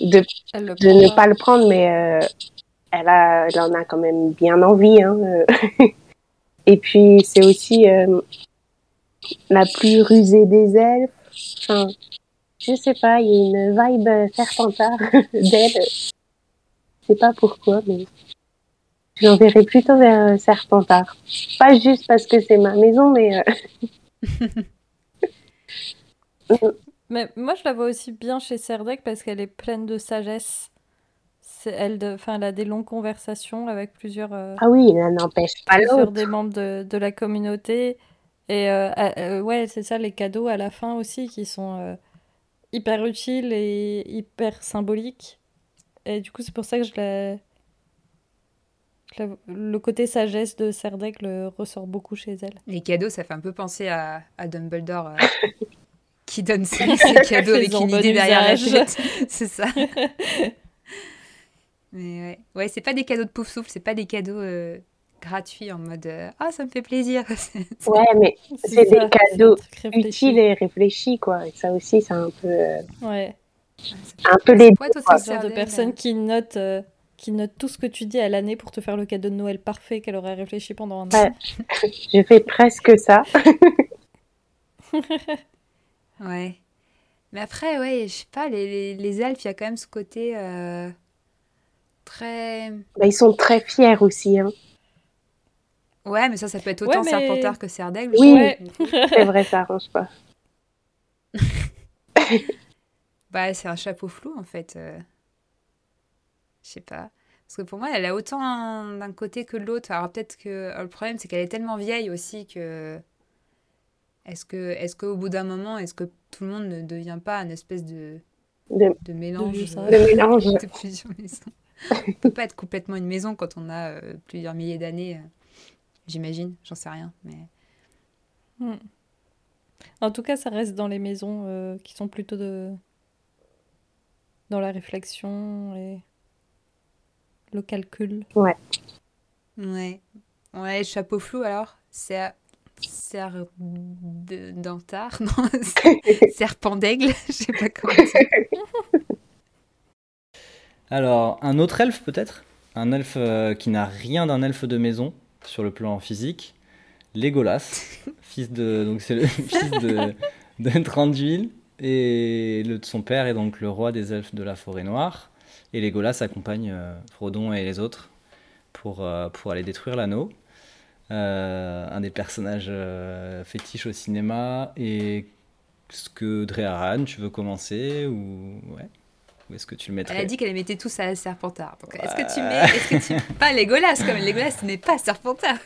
de, de ne pas le prendre, mais euh, elle, a, elle en a quand même bien envie. Hein, <laughs> Et puis, c'est aussi la plus rusée des elfes. Enfin, je sais pas, il y a une vibe serpentard <laughs> d'elle. Je sais pas pourquoi, mais je l'enverrai plutôt vers Serpentard. Pas juste parce que c'est ma maison, mais. <laughs> mais moi, je la vois aussi bien chez Serdec parce qu'elle est pleine de sagesse. Elle, de, elle a des longues conversations avec plusieurs. Euh, ah oui, elle n'empêche pas l'autre. des membres de, de, la communauté. Et euh, euh, ouais, c'est ça, les cadeaux à la fin aussi qui sont euh, hyper utiles et hyper symboliques. Et du coup, c'est pour ça que je la... Le côté sagesse de Serdec le ressort beaucoup chez elle. Les cadeaux, ça fait un peu penser à, à Dumbledore <laughs> qui donne ses, <laughs> ses cadeaux avec une idée derrière la tête. <laughs> c'est ça. Mais ouais, ouais c'est pas des cadeaux de pouf souffle, c'est pas des cadeaux gratuit en mode ah ça me fait plaisir. Ouais mais c'est des cadeaux utiles et réfléchis quoi. Et ça aussi c'est un peu euh, ouais. un peu les quoi, toi, de personnes qui notent euh, qui note tout ce que tu dis à l'année pour te faire le cadeau de Noël parfait qu'elle aurait réfléchi pendant un an ouais. <laughs> je fais presque ça <laughs> ouais mais après ouais je sais pas les, les, les elfes il y a quand même ce côté euh, très bah, ils sont très fiers aussi hein Ouais, mais ça, ça peut être autant ouais, mais... Serpentard que Serdaigle. Oui, ouais. c'est vrai, ça arrange pas. <laughs> bah, c'est un chapeau flou, en fait. Euh... Je sais pas. Parce que pour moi, elle a autant d'un côté que de l'autre. Alors peut-être que le problème, c'est qu'elle est tellement vieille aussi que... Est-ce que, est-ce qu'au bout d'un moment, est-ce que tout le monde ne devient pas une espèce de, de, de mélange de, de mélange de plusieurs maisons? On peut pas être complètement une maison quand on a euh, plusieurs milliers d'années. Euh j'imagine, j'en sais rien. Mais... Hmm. En tout cas, ça reste dans les maisons euh, qui sont plutôt de... dans la réflexion et le calcul. Ouais. Ouais. Ouais, chapeau flou alors C'est Serre d'Antard Non, <laughs> serpent d'aigle <laughs> Je sais pas comment. <laughs> Alors, un autre elfe peut-être? Un elfe euh, qui n'a rien d'un elfe de maison sur le plan physique. Legolas, fils de, donc c'est le fils de, de et le, son père est donc le roi des elfes de la forêt noire. Et Legolas accompagne euh, Frodon et les autres pour, euh, pour aller détruire l'anneau. Euh, un des personnages fétiches au cinéma. Et ce que Dreharan, tu veux commencer ou ouais ou est-ce que tu le mettrais Elle a dit qu'elle mettait tous à Serpentard. Donc, est-ce que tu mets. Est-ce que tu... <laughs> pas Legolas, comme Legolas n'est pas Serpentard.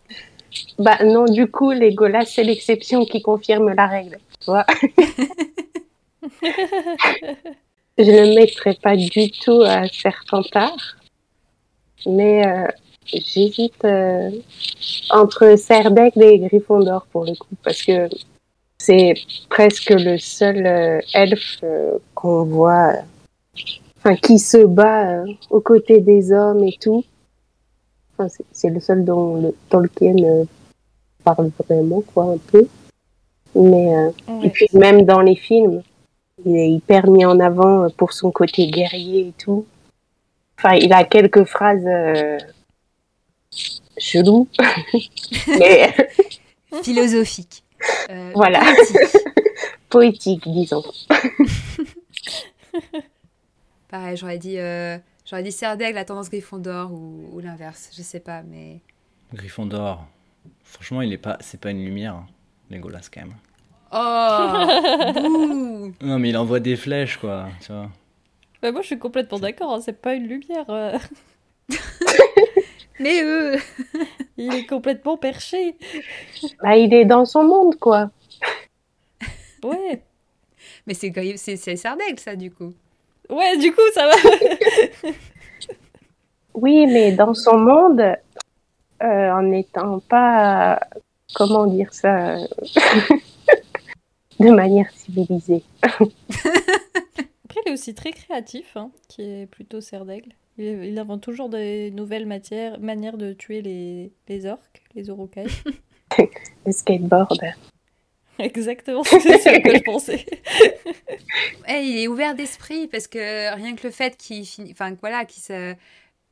<laughs> bah non, du coup, Legolas, c'est l'exception qui confirme la règle. Tu vois <laughs> Je ne le mettrais pas du tout à Serpentard. Mais euh, j'hésite euh, entre Serdec et Gryffondor pour le coup. Parce que c'est presque le seul euh, elfe euh, qu'on voit, enfin, qui se bat euh, aux côtés des hommes et tout. Enfin, c'est le seul dont le Tolkien euh, parle vraiment, quoi, un peu. Mais, euh, Ouais. et puis même dans les films, il est hyper mis en avant pour son côté guerrier et tout. Enfin, il a quelques phrases euh, cheloues. <laughs> mais philosophique. Euh, voilà. Poétique. <laughs> disons. <laughs> Pareil, j'aurais dit, euh, j'aurais dit Serdaigle, la tendance Gryffondor ou, ou l'inverse, je sais pas, mais. Griffondor. Franchement, il est pas, c'est pas une lumière, hein, Legolas quand même. Oh <laughs> Non, mais il envoie des flèches, quoi. Tu vois. Bah, moi, je suis complètement d'accord. hein, C'est pas une lumière. euh. <laughs> Mais eux <laughs> Il est complètement perché. Bah, il est dans son monde, quoi. Ouais. Mais c'est Gry- c'est c'est Serdaigle, ça, du coup. Ouais, du coup, ça va. Oui, mais dans son monde, euh, en n'étant pas, comment dire ça, euh, de manière civilisée. <laughs> Après, il est aussi très créatif, hein, qui est plutôt serre d'aigle. Il, il invente toujours des nouvelles matières, manières de tuer les, les orques, les orokai. <laughs> Le skateboard. Exactement, <laughs> c'est ce que je pensais. Eh, il est ouvert d'esprit parce que rien que le fait qu'il finit, enfin voilà, qu'il se-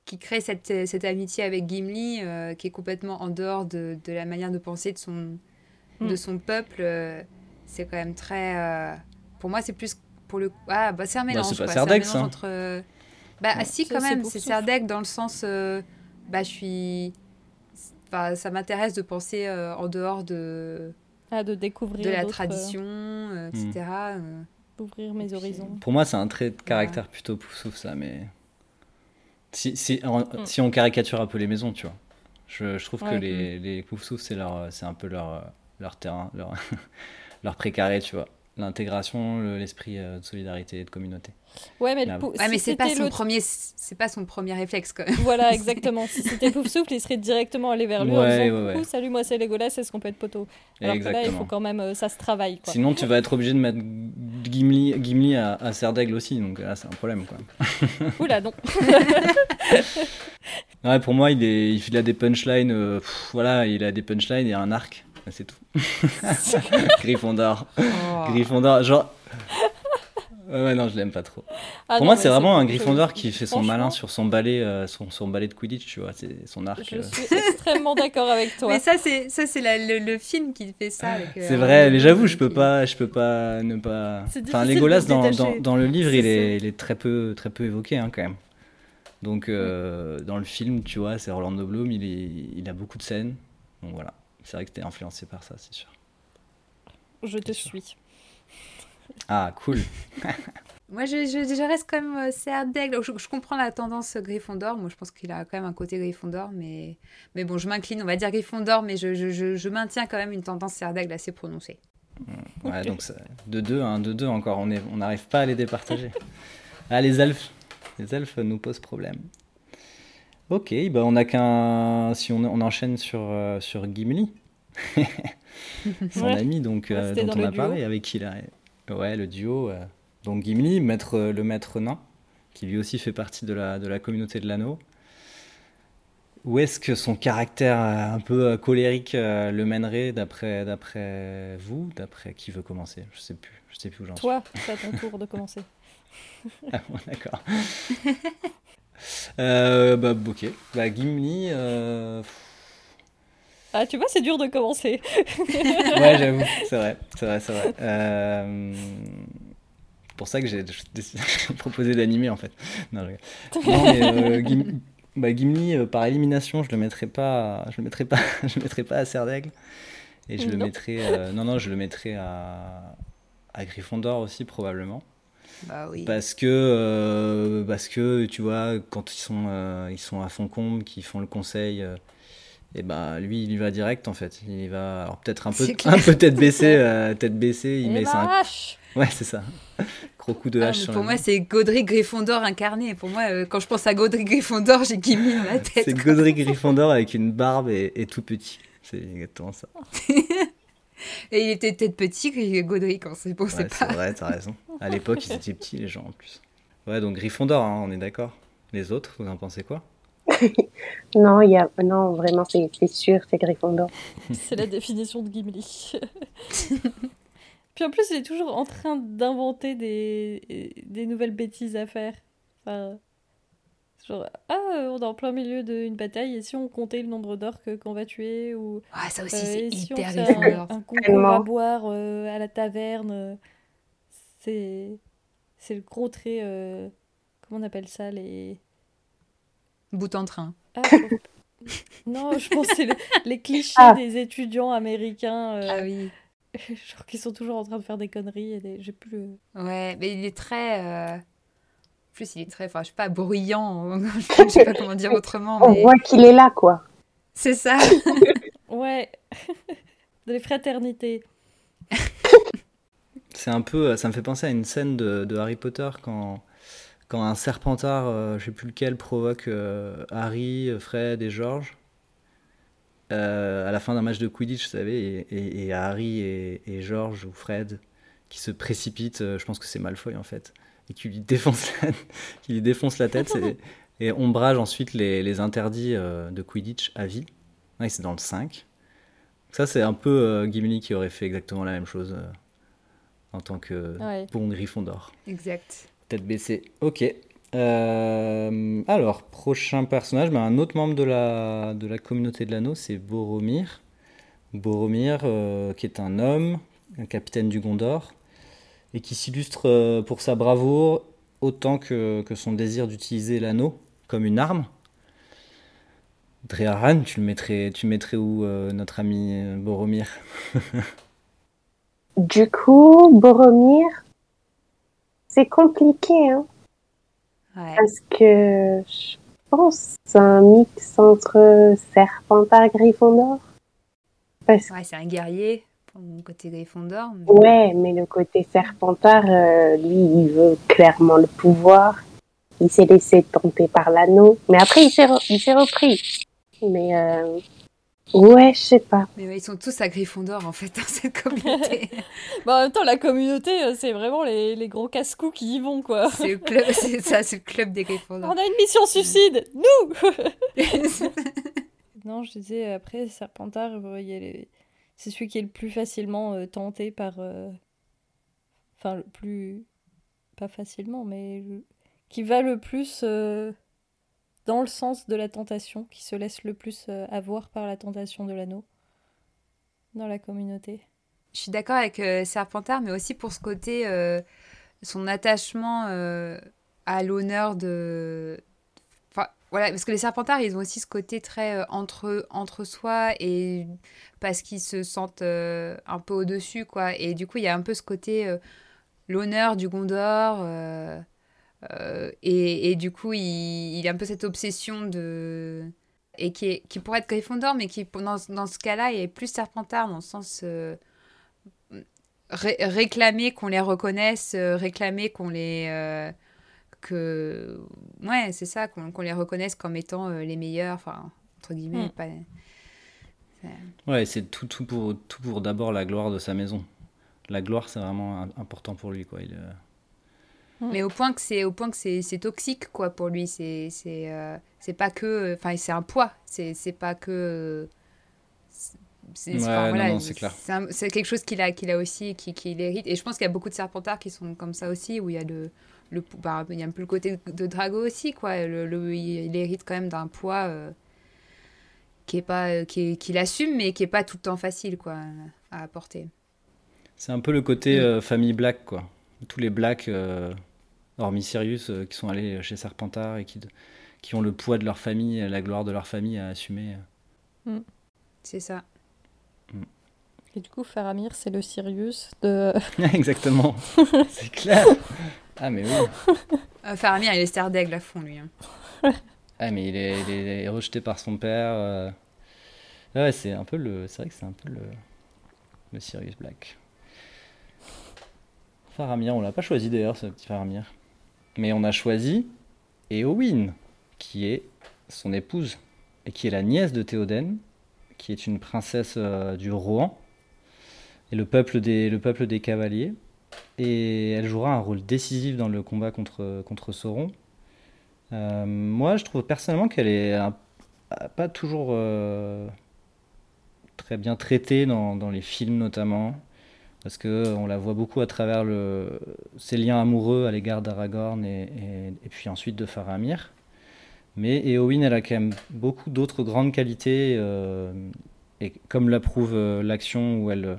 qu'il crée cette, cette amitié avec Gimli, euh, qui est complètement en dehors de, de la manière de penser de son, de Mm. son peuple, euh, c'est quand même très. euh, pour moi, c'est plus pour le. Ah, bah c'est un mélange. c'est pas c'est un Serdaigle, mélange ça. entre. euh, Bah Ouais. si, quand même, c'est. Serdaigle dans le sens. euh, bah je suis. Enfin, ça m'intéresse de penser euh, en dehors de, Ah, de découvrir de la tradition, euh, etc. euh. euh, d'ouvrir mes horizons. Pour moi, c'est un trait de caractère plutôt poufsouf, ça, mais. Si, si, en- Mm. si on caricature un peu les maisons, tu vois. Je, je trouve que Ouais. les, les poufsoufs, c'est leur, c'est un peu leur, euh, leur terrain, leur, leur précaré, tu vois. L'intégration, le- l'esprit euh, de solidarité et de communauté. Ouais, mais, le pou- Ouais, si mais c'est pas son premier, c'est pas son premier réflexe quand <laughs> même. Voilà, <laughs> exactement. si c'était Pouf Souffle, il serait directement allé vers lui en disant ouais, Coucou, ouais. salut, moi c'est Legolas, est-ce qu'on peut être poteau Alors que là, il faut Exactement. quand même. euh, ça se travaille, quoi. Sinon, tu vas être obligé de mettre Gimli, Gimli à, à Serdaigle aussi, donc là, c'est un problème, quoi. <laughs> Oula, non. Ouais, pour moi, il, est, il a des punchlines, euh, pff, voilà, il a des punchlines et un arc, c'est tout. <laughs> Gryffondor. Oh. Gryffondor, genre. Ouais, ouais, non, je l'aime pas trop. Ah Pour non, moi, c'est vraiment un Gryffondor qui fait son malin sur son balai, euh, son, son balai de Quidditch, tu vois, c'est son arc. Je euh. suis extrêmement d'accord avec toi. Mais ça, c'est ça, c'est le, le film qui fait ça. avec, euh, C'est vrai, mais j'avoue, je peux qui- pas, je peux pas ne pas. C'est Enfin, Legolas dans, dans, dans le livre, C'est il est, il est très peu, très peu évoqué hein, quand même. Donc euh, dans le film, tu vois, c'est Orlando Bloom, il, est, il a beaucoup de scènes. Donc voilà, c'est vrai que t'es influencé par ça, c'est sûr. Je te sûr. suis. Ah, cool. <laughs> Moi, je, je, je reste quand même euh, serre d'aigle. Je, je comprends la tendance Gryffondor. Moi, je pense qu'il a quand même un côté Gryffondor, mais mais bon, je m'incline. On va dire Gryffondor, mais je, je, je, je maintiens quand même une tendance serre d'aigle assez prononcée. Ouais, donc de deux, hein, de deux encore, on est- on n'arrive pas à les départager. <laughs> ah, les elfes, les elfes nous posent problème. Ok, bah on a qu'un, si on, on enchaîne sur euh, sur Gimli, <laughs> son Ouais. ami donc euh, dont on a duo. parlé, avec qui il a, ouais, le duo. euh, donc Gimli, maître, le maître nain, qui lui aussi fait partie de la de la communauté de l'anneau. Où est-ce que son caractère un peu colérique le mènerait d'après d'après vous, d'après qui veut commencer? Je sais plus, je sais plus où j'en suis. Toi, c'est à ton tour de commencer. <laughs> Ah bon, d'accord. <laughs> Euh, bah ok. Bah Gimli. euh, Ah, tu vois, c'est dur de commencer. <laughs> Ouais, j'avoue, c'est vrai, c'est vrai, c'est vrai. Euh, C'est pour ça que j'ai <laughs> proposé d'animer en fait. Non, je rigole. Non, mais euh, <laughs> Gim- bah, Gimli, euh, par élimination, je le mettrais pas, je le mettrais pas, je le mettrais pas à Serdaigle. Et je le Non. euh, non, non, je le mettrais à, à Gryffondor aussi probablement. Bah oui. Parce que, euh, parce que tu vois, quand ils sont, euh, ils sont à fond comble, qu'ils font le conseil, et bah lui, il y va direct en fait. Il va, alors peut-être un peu, un peu tête baissée, <laughs> euh, tête baissée, il Et met la ça. un- hache Ouais, c'est ça. Gros coup de Ah, hache pour moi, c'est Godric Gryffondor incarné. Pour moi, euh, quand je pense à Godric Gryffondor, j'ai Gimli dans la tête. C'est. Godric Gryffondor avec une barbe et, et tout petit. C'est exactement ça. <laughs> Et il était peut-être petit, Godric, on sait, on Ouais, sait c'est pas. vrai, t'as raison. À l'époque, ils étaient petits les gens en plus. Ouais, donc Gryffondor, hein, on est d'accord. Les autres, vous en pensez quoi? <laughs> Non, il y a... non vraiment, c'est c'est sûr, c'est Gryffondor. <laughs> C'est la définition de Gimli. <laughs> Puis en plus, il est toujours en train d'inventer des... des nouvelles bêtises à faire. Enfin, Genre, ah, on est en plein milieu d'une bataille, et si on comptait le nombre d'orques qu'on va tuer ou Ah, ça aussi, euh, c'est et si on hyper fait un, un concours à boire euh, à la taverne, euh, c'est c'est le gros trait. euh, comment on appelle ça les Bout en train. Ah, <laughs> non, je pense que c'est le- les clichés Ah. des étudiants américains, euh, Ah oui. <laughs> genre qui sont toujours en train de faire des conneries. Et des... J'ai plus le. Ouais, mais il est très. Euh, En plus, il est très. Enfin, je sais pas, bruyant. <laughs> je <laughs> sais pas comment dire autrement, On mais. voit qu'il est là, quoi. C'est ça. <laughs> Ouais, de les fraternités. C'est un peu, ça me fait penser à une scène de, de Harry Potter quand, quand un serpentard, euh, je sais plus lequel, provoque euh, Harry, Fred et George euh, à la fin d'un match de Quidditch, vous savez, et, et- et Harry et, et George ou Fred qui se précipitent, euh, je pense que c'est Malfoy en fait, et qui lui défonce la, <laughs> qui lui défonce la tête c'est- et ombrage ensuite les, les interdits euh, de Quidditch à vie. Ouais, c'est dans le 5. Ça, c'est un peu euh, Gimli qui aurait fait exactement la même chose. euh, en tant que Ouais. bon Gryffondor. exact. Tête baissée. Ok. Euh, alors, prochain personnage, ben, un autre membre de la, de la communauté de l'anneau, c'est Boromir. Boromir, euh, qui est un homme, un capitaine du Gondor, et qui s'illustre euh, pour sa bravoure autant que, que son désir d'utiliser l'anneau comme une arme. Dreharan, tu le mettrais, tu le mettrais où, euh, notre ami euh, Boromir? <laughs> Du coup, Boromir, c'est compliqué, hein, Ouais. parce que je pense que c'est un mix entre Serpentard Gryffondor. Parce Ouais, c'est un guerrier mon côté Gryffondor. mais- Ouais, mais le côté Serpentard, euh, lui, il veut clairement le pouvoir. Il s'est laissé tenter par l'anneau. Mais après, il s'est re- il s'est repris. Mais euh, ouais, je sais pas. Mais ouais, ils sont tous à Gryffondor en fait <laughs> dans cette communauté. <laughs> Bah, en même temps, la communauté, euh, c'est vraiment les, les gros casse-cous qui y vont, quoi. c'est le club, <laughs> c'est ça, c'est le club des Gryffondors. On a une mission suicide, nous Non, je disais, après, Serpentard, il y a les- c'est celui qui est le plus facilement euh, tenté par... euh, Enfin, le plus... Pas facilement, mais... Qui va le plus euh, dans le sens de la tentation, qui se laisse le plus avoir par la tentation de l'anneau dans la communauté. Je suis d'accord avec Serpentard, mais aussi pour ce côté, son attachement à l'honneur de. Parce que les Serpentards, ils ont aussi ce côté très euh, entre, entre soi et parce qu'ils se sentent euh, un peu au-dessus, quoi. Et du coup, il y a un peu ce côté euh, l'honneur du Gondor. et, du coup, il, il a un peu cette obsession de. Et qui, est, qui pourrait être Gryffondor, mais qui, dans, dans ce cas-là, est plus Serpentard, dans le sens. ré- réclamer qu'on les reconnaisse, réclamer qu'on les. Que. Ouais, c'est ça, qu'on qu'on les reconnaisse comme étant euh, les meilleurs, enfin, entre guillemets. Mm. Pas... Ouais, c'est tout, tout pour, tout pour d'abord la gloire de sa maison. La gloire, c'est vraiment important pour lui, quoi. Il, euh, Mais au point que c'est au point que c'est c'est toxique quoi pour lui c'est c'est euh, c'est pas que enfin c'est un poids c'est c'est pas que c'est- Ouais, quelque chose qu'il a qu'il a aussi qui qu'il hérite et je pense qu'il y a beaucoup de serpentards qui sont comme ça aussi où il y a le le bah, il y a un peu le côté de Drago aussi quoi le, le- il, il hérite quand même d'un poids euh, qui est pas euh, qui qu'il assume mais qui est pas tout le temps facile quoi à apporter C'est un peu le côté Mm. euh, famille Black, quoi. Tous les Blacks, euh, hormis Sirius, euh, qui sont allés chez Serpentard et qui, qui ont le poids de leur famille, la gloire de leur famille à assumer. c'est ça Et du coup, Faramir, c'est le Sirius de... <laughs> Exactement. <laughs> c'est clair. Ah, mais oui. euh, Faramir il est star d'aigle à fond lui hein. <laughs> Ah, mais il est, il est rejeté par son père. euh. Ouais, c'est un peu le. C'est vrai que c'est un peu le. Le Sirius Black. Faramir, on l'a pas choisi d'ailleurs, ce petit Faramir. Mais on a choisi Éowyn, qui est son épouse, et qui est la nièce de Théoden, qui est une princesse euh, du Rohan, et le peuple des, cavaliers. Et elle jouera un rôle décisif dans le combat contre, Sauron. Euh, moi, je trouve personnellement qu'elle est pas toujours euh, très bien traitée dans, les films notamment, parce que on la voit beaucoup à travers le, ses liens amoureux à l'égard d'Aragorn et puis ensuite de Faramir. Mais Eowyn, elle a quand même beaucoup d'autres grandes qualités, et comme l'approuve l'action où elle,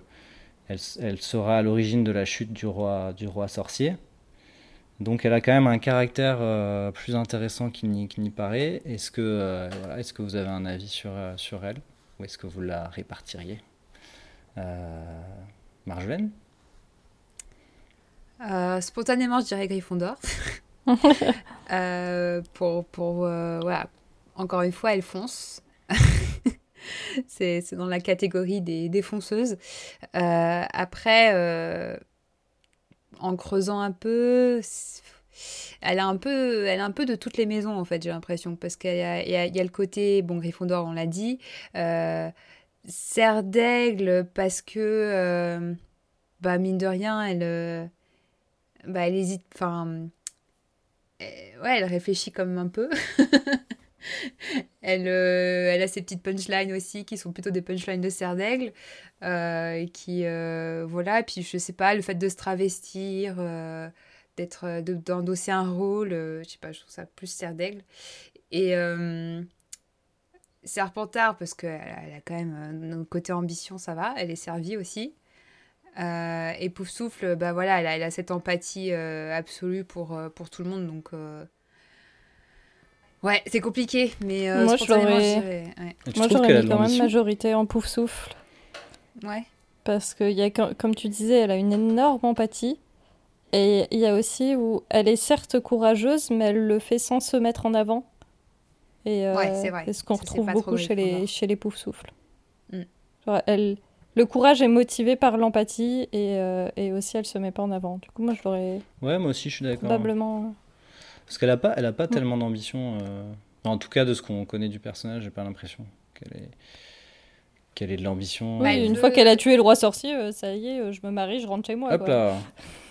elle, sera à l'origine de la chute du roi, du roi sorcier. Donc elle a quand même un caractère euh, plus intéressant qu'il n'y paraît. Est-ce que, euh, voilà, est que vous avez un avis sur, euh, sur elle? Ou est-ce que vous la répartiriez? Marjolaine? Spontanément, je dirais Gryffondor. <laughs> <laughs> pour, pour voilà. Encore une fois, elle fonce. <laughs> c'est dans la catégorie des, des fonceuses. après en creusant un peu, elle a un peu, elle a un peu de toutes les maisons en fait, j'ai l'impression, parce qu'il y, y, a le côté, bon, Gryffondor, on l'a dit, euh, Serre d'aigle parce que, euh, bah mine de rien, elle, euh, bah elle hésite, enfin, ouais, elle réfléchit comme un peu. <laughs> elle, euh, elle a ses petites punchlines aussi qui sont plutôt des punchlines de serre d'aigle. Euh, qui, euh, voilà, puis je sais pas, le fait de se travestir, d'être, d'endosser un rôle, je sais pas, je trouve ça plus serre d'aigle. Et Serpentard, parce qu'elle elle a quand même, côté ambition, ça va, elle est servie aussi. Et Pouf Souffle, bah voilà, elle a, elle a cette empathie absolue pour, pour tout le monde, donc Ouais, c'est compliqué, mais euh, moi j'aurais Moi j'aurais mis quand même majorité en pouf souffle. Ouais. Parce que y a, comme tu disais, elle a une énorme empathie. Et il y a aussi où elle est certes courageuse, mais elle le fait sans se mettre en avant. Et euh, c'est ce qu'on retrouve beaucoup chez les, chez les pouf souffles. Mm. elle, le courage est motivé par l'empathie et, euh, et, aussi elle se met pas en avant. Du coup, moi je l'aurais. Ouais, moi aussi je suis d'accord. Probablement. Parce qu'elle n'a pas, elle a pas tellement d'ambition. Euh, en tout cas, de ce qu'on connaît du personnage, j'ai pas l'impression qu'elle est qu'elle ait de l'ambition. Oui, une fois qu'elle a tué le roi sorcier, euh, ça y est, euh, je me marie, je rentre chez moi. Hop là,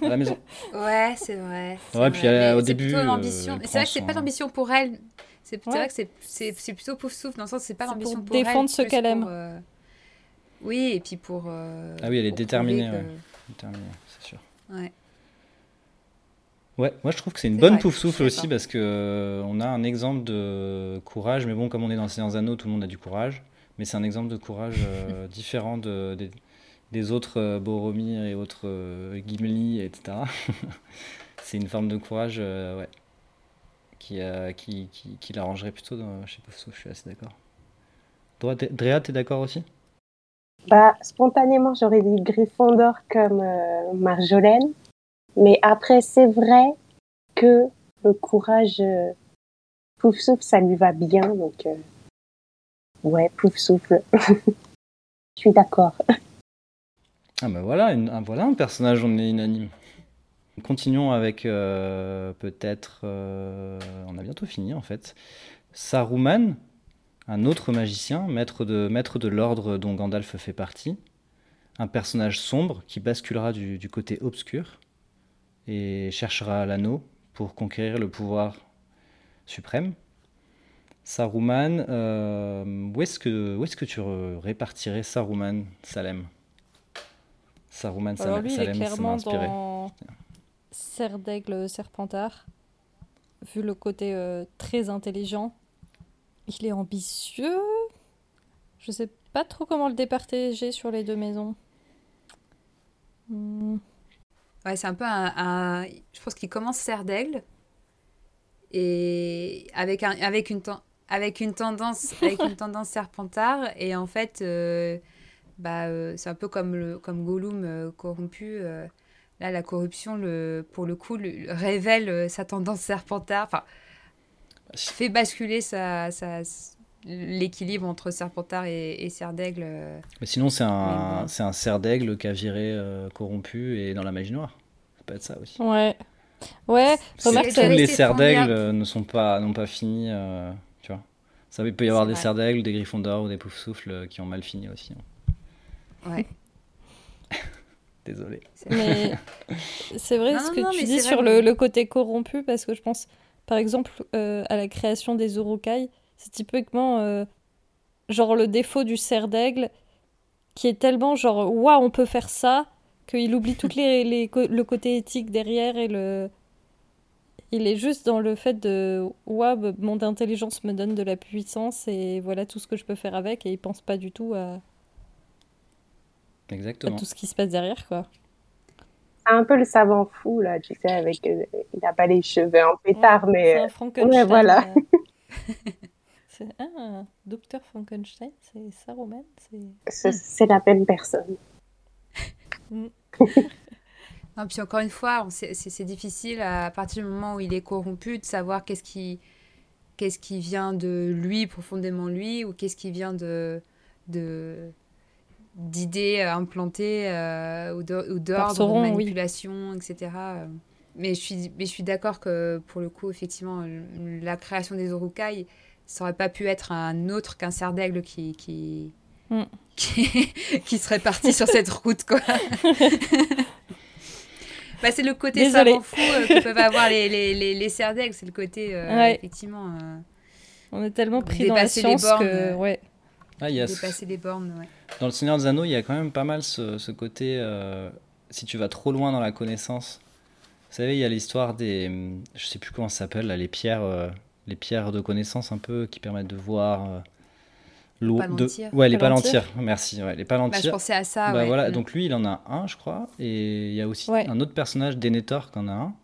à la maison. <laughs> ouais, c'est vrai. Ouais, puis au début. C'est l'ambition. c'est vrai que c'est pas l'ambition pour elle. C'est vrai que c'est plutôt pouf souffle dans le sens c'est pas l'ambition pour, pour, défendre ce qu'elle aime. Oui, et puis pour. ah oui, elle est déterminée, déterminée, c'est sûr. Ouais. Ouais, moi je trouve que c'est une bonne pouf souffle aussi parce que euh, on a un exemple de courage, mais bon, comme on est dans Seigneurs Anneaux, tout le monde a du courage, mais c'est un exemple de courage euh, <laughs> différent de, des, autres euh, Boromir et autres euh, Gimli, etc. <laughs> c'est une forme de courage ouais, qui, qui, qui, qui l'arrangerait plutôt dans, chez Pouf Souffle, je suis assez d'accord. Drea, t'es d'accord aussi? Bah, Spontanément, j'aurais dit Gryffondor comme Marjolaine. Mais après, c'est vrai que le courage, euh, pouf souffle, ça lui va bien. Donc, euh, ouais, pouf souffle. <laughs> Je suis d'accord. Ah ben voilà, un, voilà un personnage, on est unanime. Continuons avec euh, peut-être, on a bientôt fini en fait, Saruman, un autre magicien, maître de, maître de l'ordre dont Gandalf fait partie, un personnage sombre qui basculera du côté obscur et cherchera l'anneau pour conquérir le pouvoir suprême. Saruman, euh, où est-ce que, où est que tu répartirais Saruman, Salem? Saruman, Salem, lui, il est clairement dans Serre d'aigle Serpentard, vu le côté euh, très intelligent. Il est ambitieux. Je sais pas trop comment le départager sur les deux maisons. Hmm. Ouais, c'est un peu un, Je pense qu'il commence serre d'aigle. Et avec, un, avec, une, avec une tendance avec une <laughs> tendance serpentard. Et en fait, euh, bah, euh, c'est un peu comme, le, comme Gollum euh, corrompu. là, la corruption, le, pour le coup, révèle sa tendance serpentard. Enfin, fait basculer sa, sa, l'équilibre entre Serpentard et, et Serre d'Aigle. Euh, mais sinon, c'est un, c'est un Serre d'Aigle qui a viré euh, corrompu et dans la magie noire. Ça peut être ça aussi. Ouais. Ouais, tous les Serres d'Aigle ne sont pas, n'ont pas fini. Euh, tu vois. Ça, il peut y avoir des Serres d'Aigle, des Griffons d'Or ou des Poufsouffles qui ont mal fini aussi. Hein. Ouais. <laughs> Désolé. Mais <laughs> c'est vrai ce que tu dis sur le, le, côté corrompu, parce que je pense, par exemple, à la création des Urukai c'est typiquement euh, genre le défaut du cerf d'aigle qui est tellement genre waouh on peut faire ça qu'il oublie tout les, les, le côté éthique derrière et le Il est juste dans le fait de ouais, bah, mon intelligence me donne de la puissance et voilà tout ce que je peux faire avec et il pense pas du tout à, à tout ce qui se passe derrière quoi. C'est un peu le savant fou, là, tu sais, avec. euh, il n'a pas les cheveux en pétard, Ouais, mais. c'est euh, un Frankenstein. ouais, voilà. <laughs> <laughs> c'est ah, docteur Frankenstein, c'est ça Roman, c'est ce- c'est la même personne. <laughs> Non, puis encore une fois, c'est c'est difficile à, partir du moment où il est corrompu de savoir qu'est-ce qui, qu'est-ce qui vient de lui, profondément lui, ou qu'est-ce qui vient de, de d'idées euh, implantées euh, ou de- ou d'ordre, de oui. manipulation, etc. euh. Mais je suis, mais je suis d'accord que pour le coup, effectivement, la création des Urukai, ça aurait pas pu être un autre qu'un cerf d'aigle qui, qui, Mm. qui, <laughs> qui serait parti sur cette route, quoi. <laughs> Bah, c'est le côté Désolée. savant fou euh, que peuvent avoir les, les, les, les cerfs d'aigle, c'est le côté, euh, Ouais. effectivement, euh, On est tellement pris dans la science bornes, que ouais. Ah, il y a ce- dépasser les bornes. Ouais. Dans le Seigneur des Anneaux, il y a quand même pas mal ce, ce côté, euh, si tu vas trop loin dans la connaissance. Vous savez, il y a l'histoire des, je sais plus comment ça s'appelle, les pierres, euh, les pierres de connaissance un peu qui permettent de voir euh, l'eau. De... Ouais, les Palantir. palantirs. Merci. Ouais, les Bah, je palantirs. pensais à ça. Bah ouais. voilà, Mm. donc lui, il en a un, je crois, et il y a aussi Ouais. un autre personnage, Denethor, qui en a un.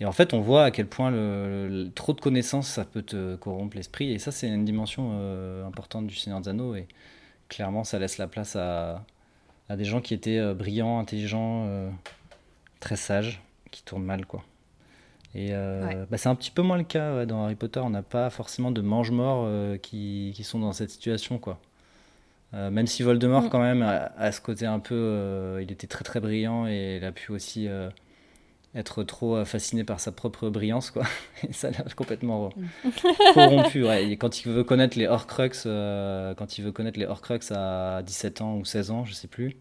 Et en fait, on voit à quel point le, le- trop de connaissances, ça peut te corrompre l'esprit. Et ça, c'est une dimension euh, importante du Seigneur des Anneaux. Et clairement, ça laisse la place à, à des gens qui étaient euh, brillants, intelligents, euh, très sages, qui tournent mal, quoi. Et euh, Ouais. bah, c'est un petit peu moins le cas ouais, dans Harry Potter. On n'a pas forcément de mange-morts euh, qui, qui sont dans cette situation, quoi. Même si Voldemort, Mm. quand même, a ce côté un peu. il était très très brillant et il a pu aussi être trop euh, fasciné par sa propre brillance, quoi. <laughs> Et ça l'a complètement <laughs> corrompu. ouais. Et quand il veut connaître les Horcrux, euh, quand il veut connaître les Horcrux à 17 ans ou 16 ans, je sais plus,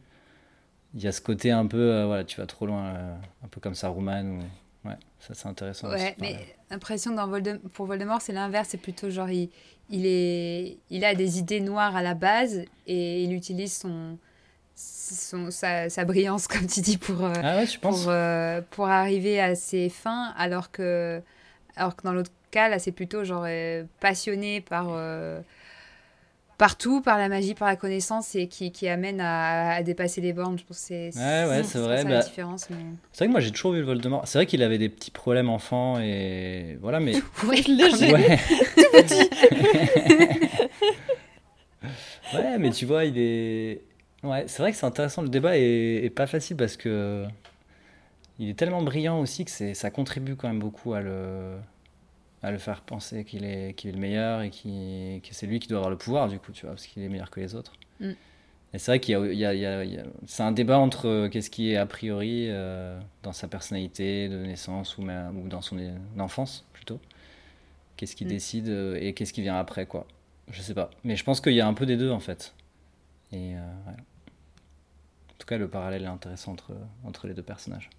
il y a ce côté un peu. euh, voilà, tu vas trop loin, euh, un peu comme Saruman. Ou... Ouais, ça c'est intéressant. aussi, Ouais, mais pareil. dans Voldem- pour Voldemort, c'est l'inverse. C'est plutôt genre, il, il, est, il a des idées noires à la base et il utilise son, son, sa, sa brillance, <laughs> comme tu dis, pour, euh, Ah ouais, tu penses? pour, euh, pour arriver à ses fins, alors que, alors que dans l'autre cas, là, c'est plutôt genre euh, passionné par, euh, partout, par la magie, par la connaissance et qui, qui amène à, à dépasser les bornes. Je pense que c'est Ouais, ouais, c'est vrai, bah, la différence. Mais... C'est vrai que moi j'ai toujours vu le Voldemort. C'est vrai qu'il avait des petits problèmes enfant et voilà, mais <laughs> Ouais, <laughs> Léger. ouais. ouais, mais tu vois, il est. Ouais, c'est vrai que c'est intéressant. Le débat est, est pas facile parce que il est tellement brillant aussi que c'est ça contribue quand même beaucoup à le à le faire penser qu'il est qu'il est le meilleur et qui que c'est lui qui doit avoir le pouvoir du coup, tu vois, parce qu'il est meilleur que les autres. Mm. Et c'est vrai qu'il y a, il y a- il y a- il y a- c'est un débat entre euh, qu'est-ce qui est a priori euh, dans sa personnalité de naissance ou, même, ou dans son enfance plutôt. Qu'est-ce qui Mm. décide euh, et qu'est-ce qui vient après, quoi. Je sais pas. Mais je pense qu'il y a un peu des deux, en fait. Et euh, ouais. En tout cas, le parallèle est intéressant entre, entre les deux personnages.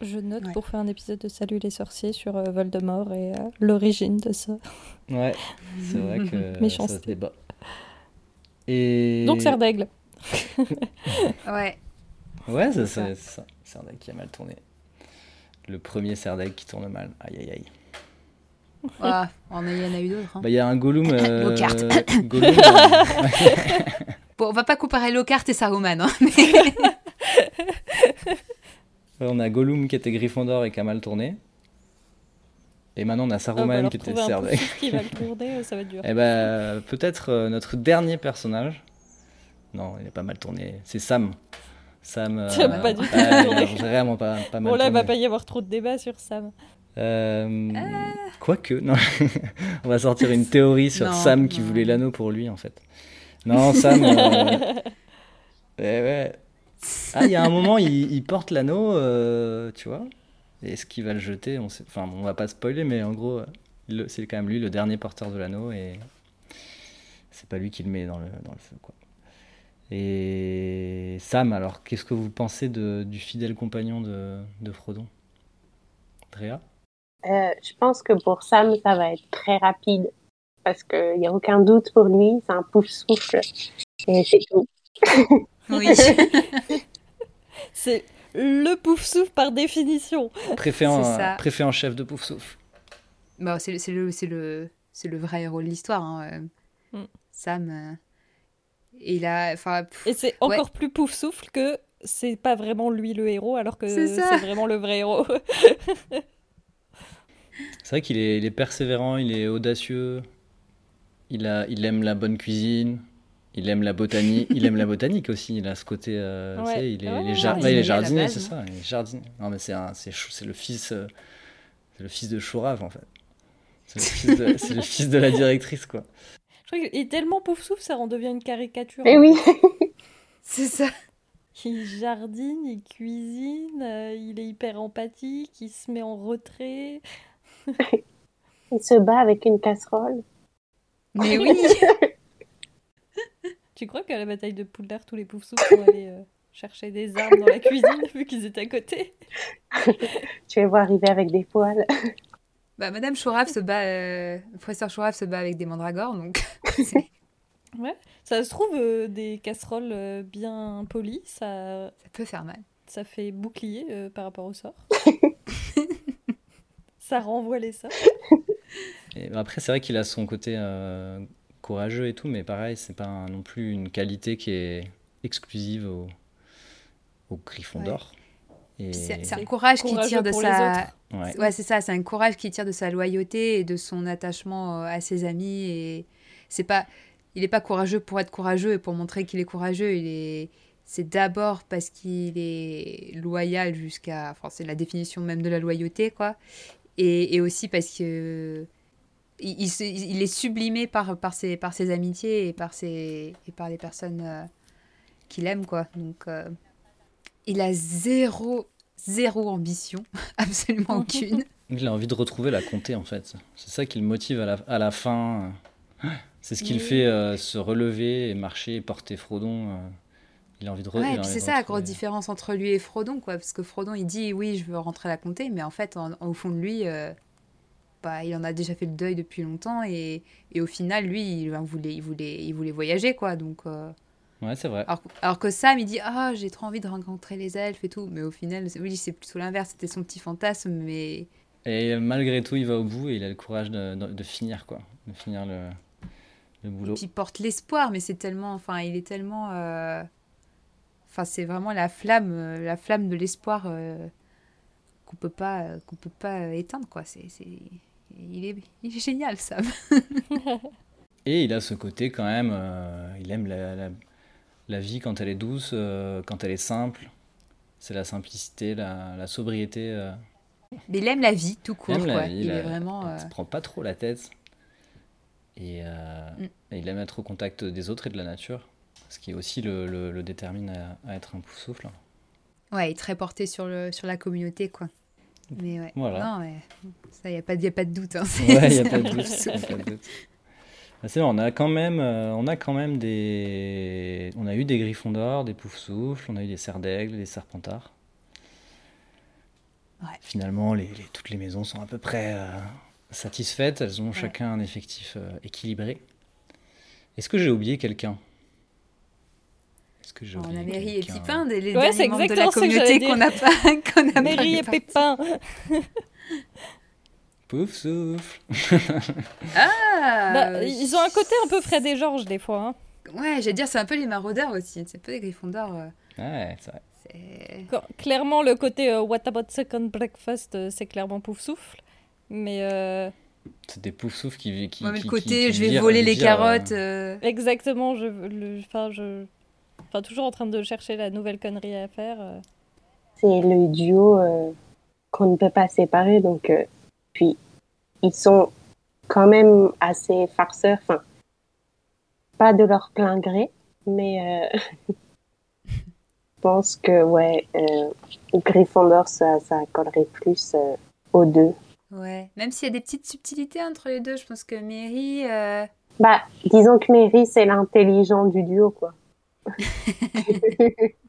Je note Ouais. pour faire un épisode de Salut les sorciers sur euh, Voldemort et euh, l'origine de ça. <laughs> Ouais, c'est vrai que <laughs> ça se débat. Et... Donc Serre d'aigle. <laughs> Ouais. Ouais, C'est ça. c'est c'est ça. Serdaigle qui a mal tourné. Le premier Serdaigle qui tourne mal. Aïe, aïe, aïe. Ah, a- il y en a eu d'autres. hein. Bah, il y a un Gollum. <coughs> euh. Gollum, euh, Bon, on va pas comparer Lockhart et Saruman. Hein, mais- <laughs> on a Gollum qui était Gryffondor et qui a mal tourné. Et maintenant on a Ah, bah Saruman alors qui était poussif qui va le <laughs> tourner, euh, ça va être dur. Et ben peut-être euh, notre dernier personnage. Non, il est pas mal tourné. C'est Sam. Sam. <laughs> euh, Ça pas du tout a vraiment pas, pas mal Bon là, il va pas y avoir trop de débat sur Sam. Euh, Quoique, non. on va sortir une théorie sur Non, Sam qui non. voulait l'anneau pour lui en fait. Non, Sam. euh, ouais, ouais. Ah, il y a un moment, il, il porte l'anneau, euh, tu vois. Et est-ce qu'il va le jeter on sait... Enfin, on va pas spoiler, mais en gros, c'est quand même lui le dernier porteur de l'anneau et c'est pas lui qui le met dans le, dans le feu, quoi. Et Sam, alors, qu'est-ce que vous pensez de, du fidèle compagnon de, de Frodon? Drea? Euh, je pense que pour Sam, ça va être très rapide. Parce qu'il n'y a aucun doute pour lui. C'est un pouf souffle. Et c'est tout. oui. <laughs> C'est le pouf souffle par définition. Préfet en, préfet en chef de pouf souffle. Bah, c'est le, le, le vrai héros de l'histoire. Hein. Mm. Sam. Euh, il a, et c'est encore plus pouf souffle que c'est pas vraiment lui le héros, alors que c'est vraiment le vrai héros. c'est vrai qu'il est, est, persévérant, il est audacieux, il, a, il aime la bonne cuisine, il aime la botanique, il aime la botanique aussi. Il a ce côté, euh, tu sais, il est, ouais, est jardinier, c'est ça. Il est jardinier. Non, mais c'est c'est le fils, euh, c'est le fils de Chourave en fait. C'est le, le, fils de la directrice quoi. Je crois qu'il est tellement pouf souffle, ça en devient une caricature. Mais oui. <laughs> c'est ça. Il jardine, il cuisine, euh, il est hyper empathique, il se met en retrait. <laughs> il se bat avec une casserole. Mais oui. <laughs> Tu crois qu'à la bataille de Poudlard, tous les poufs sont allés euh, chercher des armes dans la <laughs> cuisine vu qu'ils étaient à côté? <laughs> Tu les voir arriver avec des poils. Bah, Madame Chourave se bat, euh, professeur Chourave se bat avec des mandragores, donc. ouais, ça se trouve euh, des casseroles bien polies, ça. Ça peut faire mal. Ça fait bouclier par rapport au sort. ça renvoie les sorts. Et après, c'est vrai qu'il a son côté courageux et tout, mais pareil, c'est pas non plus une qualité qui est exclusive au, au Griffon d'or. C'est un courage qui tire de sa. Ouais, c'est ça, c'est un courage qui tire de sa loyauté et de son attachement euh, à ses amis. Et c'est pas. Il n'est pas courageux pour être courageux et pour montrer qu'il est courageux. Il est. C'est d'abord parce qu'il est loyal jusqu'à. Enfin, c'est la définition même de la loyauté, quoi. Et, et aussi parce que il, est sublimé par, par, ses, par ses amitiés et par, ses, et par les personnes euh, qu'il aime, quoi. Donc, euh, il a zéro, zéro ambition, <laughs> absolument aucune. <laughs> Il a envie de retrouver la comté, en fait. C'est ça qui le motive à la, à la fin. C'est ce qui le fait euh, se relever et marcher et porter Frodon. il a envie de ouais, c'est ça la grosse différence entre lui et Frodon, quoi. Parce que Frodon, il dit oui, je veux rentrer à la comté, mais en fait, au fond de lui, il en a déjà fait le deuil depuis longtemps et, et au final, lui, il, voulait, il, voulait, il voulait voyager, quoi. Donc, euh, Ouais, c'est vrai. Alors, que Sam, il dit Ah, j'ai trop envie de rencontrer les elfes et tout. Mais au final, oui, c'est plutôt l'inverse. C'était son petit fantasme, mais. Et malgré tout, il va au bout et il a le courage de, de, finir, quoi. De finir le, le boulot. Et puis il porte l'espoir, mais c'est tellement. Enfin, il est tellement. Euh, enfin, c'est vraiment la flamme, euh, la flamme de l'espoir qu'on peut pas, qu'on peut pas éteindre, quoi. C'est il est, il est génial, Sam. <laughs> Et il a ce côté quand même, euh, il aime la, la, vie quand elle est douce, euh, quand elle est simple. C'est la simplicité, la, la sobriété. Euh. Mais il aime la vie tout court. Il, quoi. il est vraiment. Il se prend pas trop la tête. Et, mm. et, il aime être au contact des autres et de la nature. Ce qui aussi le, le, détermine à, être un pouf souffle. Ouais, il est très porté sur, le, sur la communauté, quoi. Mais ouais. Voilà. Non, ça, il n'y a, pas, a pas de doute. Hein. Ouais, il n'y a pas de doute. Ah, c'est bon, on a quand même, euh, on a quand même des, on a eu des griffons d'or, des poufs souffles, on a eu des cerfs d'aigle, des serpentards. Ouais. Finalement, les, toutes les maisons sont à peu près euh, satisfaites. Elles ont chacun un effectif euh, équilibré. Est-ce que j'ai oublié quelqu'un? Que On a Mary et Pipin, les ouais, c'est membres de la communauté qu'on n'a pas, qu'on a <laughs> Mary et Pépin. <laughs> Pouf souffle. <laughs> ah bah, Ils ont un côté un peu Fred et Georges des fois. Hein. Ouais, j'allais dire, c'est un peu les maraudeurs aussi. C'est un peu les griffons d'or. Euh. Ouais, c'est vrai. Clairement, le côté euh, What About Second Breakfast, euh, c'est clairement pouf souffle. Mais. C'est des pouf souffles qui. qui, ouais, mais le côté, je vais voler les carottes. Exactement, je, le, je, Enfin, toujours en train de chercher la nouvelle connerie à faire. Euh. C'est le duo euh, qu'on ne peut pas séparer. Donc, euh, puis, ils sont quand même assez farceurs. Enfin, pas de leur plein gré, mais <laughs> je pense que, ouais, Gryffondor, ça, ça collerait plus aux deux. Ouais, même s'il y a des petites subtilités entre les deux, je pense que Mary. Bah, disons que Mary, c'est l'intelligent du duo, quoi. <laughs>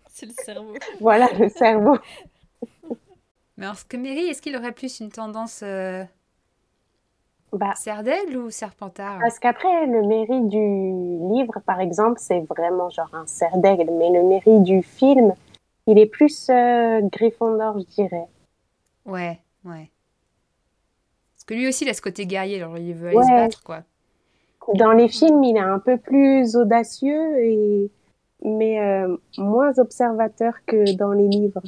c'est le cerveau. Voilà, le cerveau. <laughs> Mais alors, que Mary, est-ce qu'il aurait plus une tendance euh... bah, ou serpentard Parce qu'après, le Mary du livre, par exemple, c'est vraiment genre un cerf d'aigle. Mais le Mary du film, Il est plus euh, Gryffondor, je dirais. Ouais, ouais. Parce que lui aussi, il a ce côté guerrier, alors il veut aller se battre, quoi. Dans les films, il est un peu plus audacieux, et... mais euh, moins observateur que dans les livres.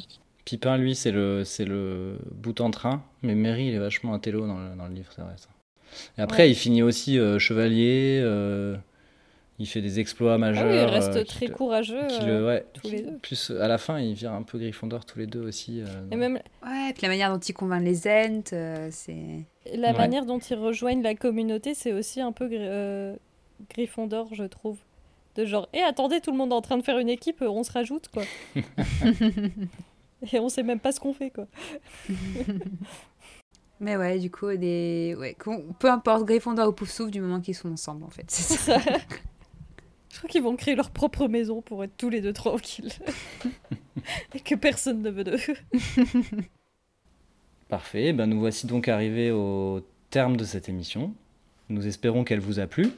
Pipin, lui, c'est le, c'est le bout en train, mais Mary, il est vachement un télo dans le, dans le livre, c'est vrai ça. Et après, il finit aussi euh, chevalier, euh, il fait des exploits majeurs. Ah il reste très courageux tous les deux. Plus à la fin, il vire un peu Gryffondor tous les deux aussi. et même... Ouais, puis la manière dont il convainc les Ents, c'est... La manière dont ils rejoignent la communauté, c'est aussi un peu Gryffondor, je trouve. De genre, et eh, attendez, tout le monde est en train de faire une équipe, on se rajoute, quoi. <laughs> Et on sait même pas ce qu'on fait, quoi. <laughs> Mais ouais, du coup, des... ouais, peu importe, Gryffondor ou Poufsouffle, du moment qu'ils sont ensemble, en fait. C'est ça. <laughs> Je crois qu'ils vont créer leur propre maison pour être tous les deux tranquilles. Et que personne ne veut d'eux. Parfait, ben nous voici donc arrivés au terme de cette émission. Nous espérons qu'elle vous a plu.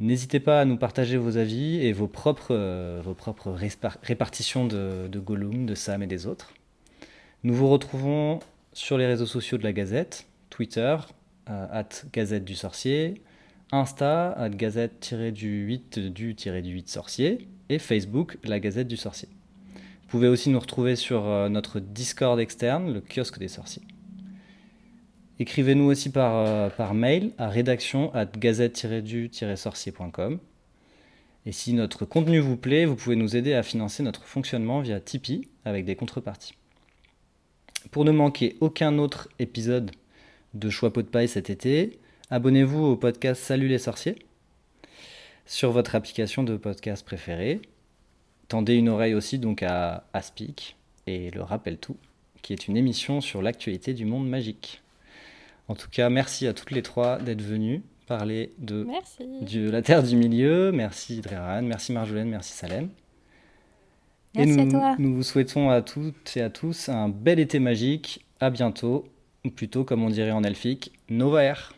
N'hésitez pas à nous partager vos avis et vos propres, euh, répartitions de, de, Gollum, de Sam et des autres. Nous vous retrouvons sur les réseaux sociaux de la Gazette, Twitter, euh, at Gazette du Sorcier, Insta, at Gazette-du-8 du-8 Sorcier, et Facebook, la Gazette du Sorcier. Vous pouvez aussi nous retrouver sur euh, notre Discord externe, le kiosque des sorciers. Écrivez-nous aussi par, euh, par mail à rédaction at gazette-du-sorcier.com. Et si notre contenu vous plaît, vous pouvez nous aider à financer notre fonctionnement via Tipeee avec des contreparties. Pour ne manquer aucun autre épisode de Choix pot de paille cet été, abonnez-vous au podcast Salut les sorciers sur votre application de podcast préférée. Tendez une oreille aussi donc à Aspic et le Rappel Tout, qui est une émission sur l'actualité du monde magique. En tout cas, merci à toutes les trois d'être venues parler de, la Terre du Milieu. Merci Dréran, merci Marjolaine, merci Salem. Merci et nous, à toi. nous vous souhaitons à toutes et à tous un bel été magique. À bientôt, ou plutôt comme on dirait en elfique, Nova Air.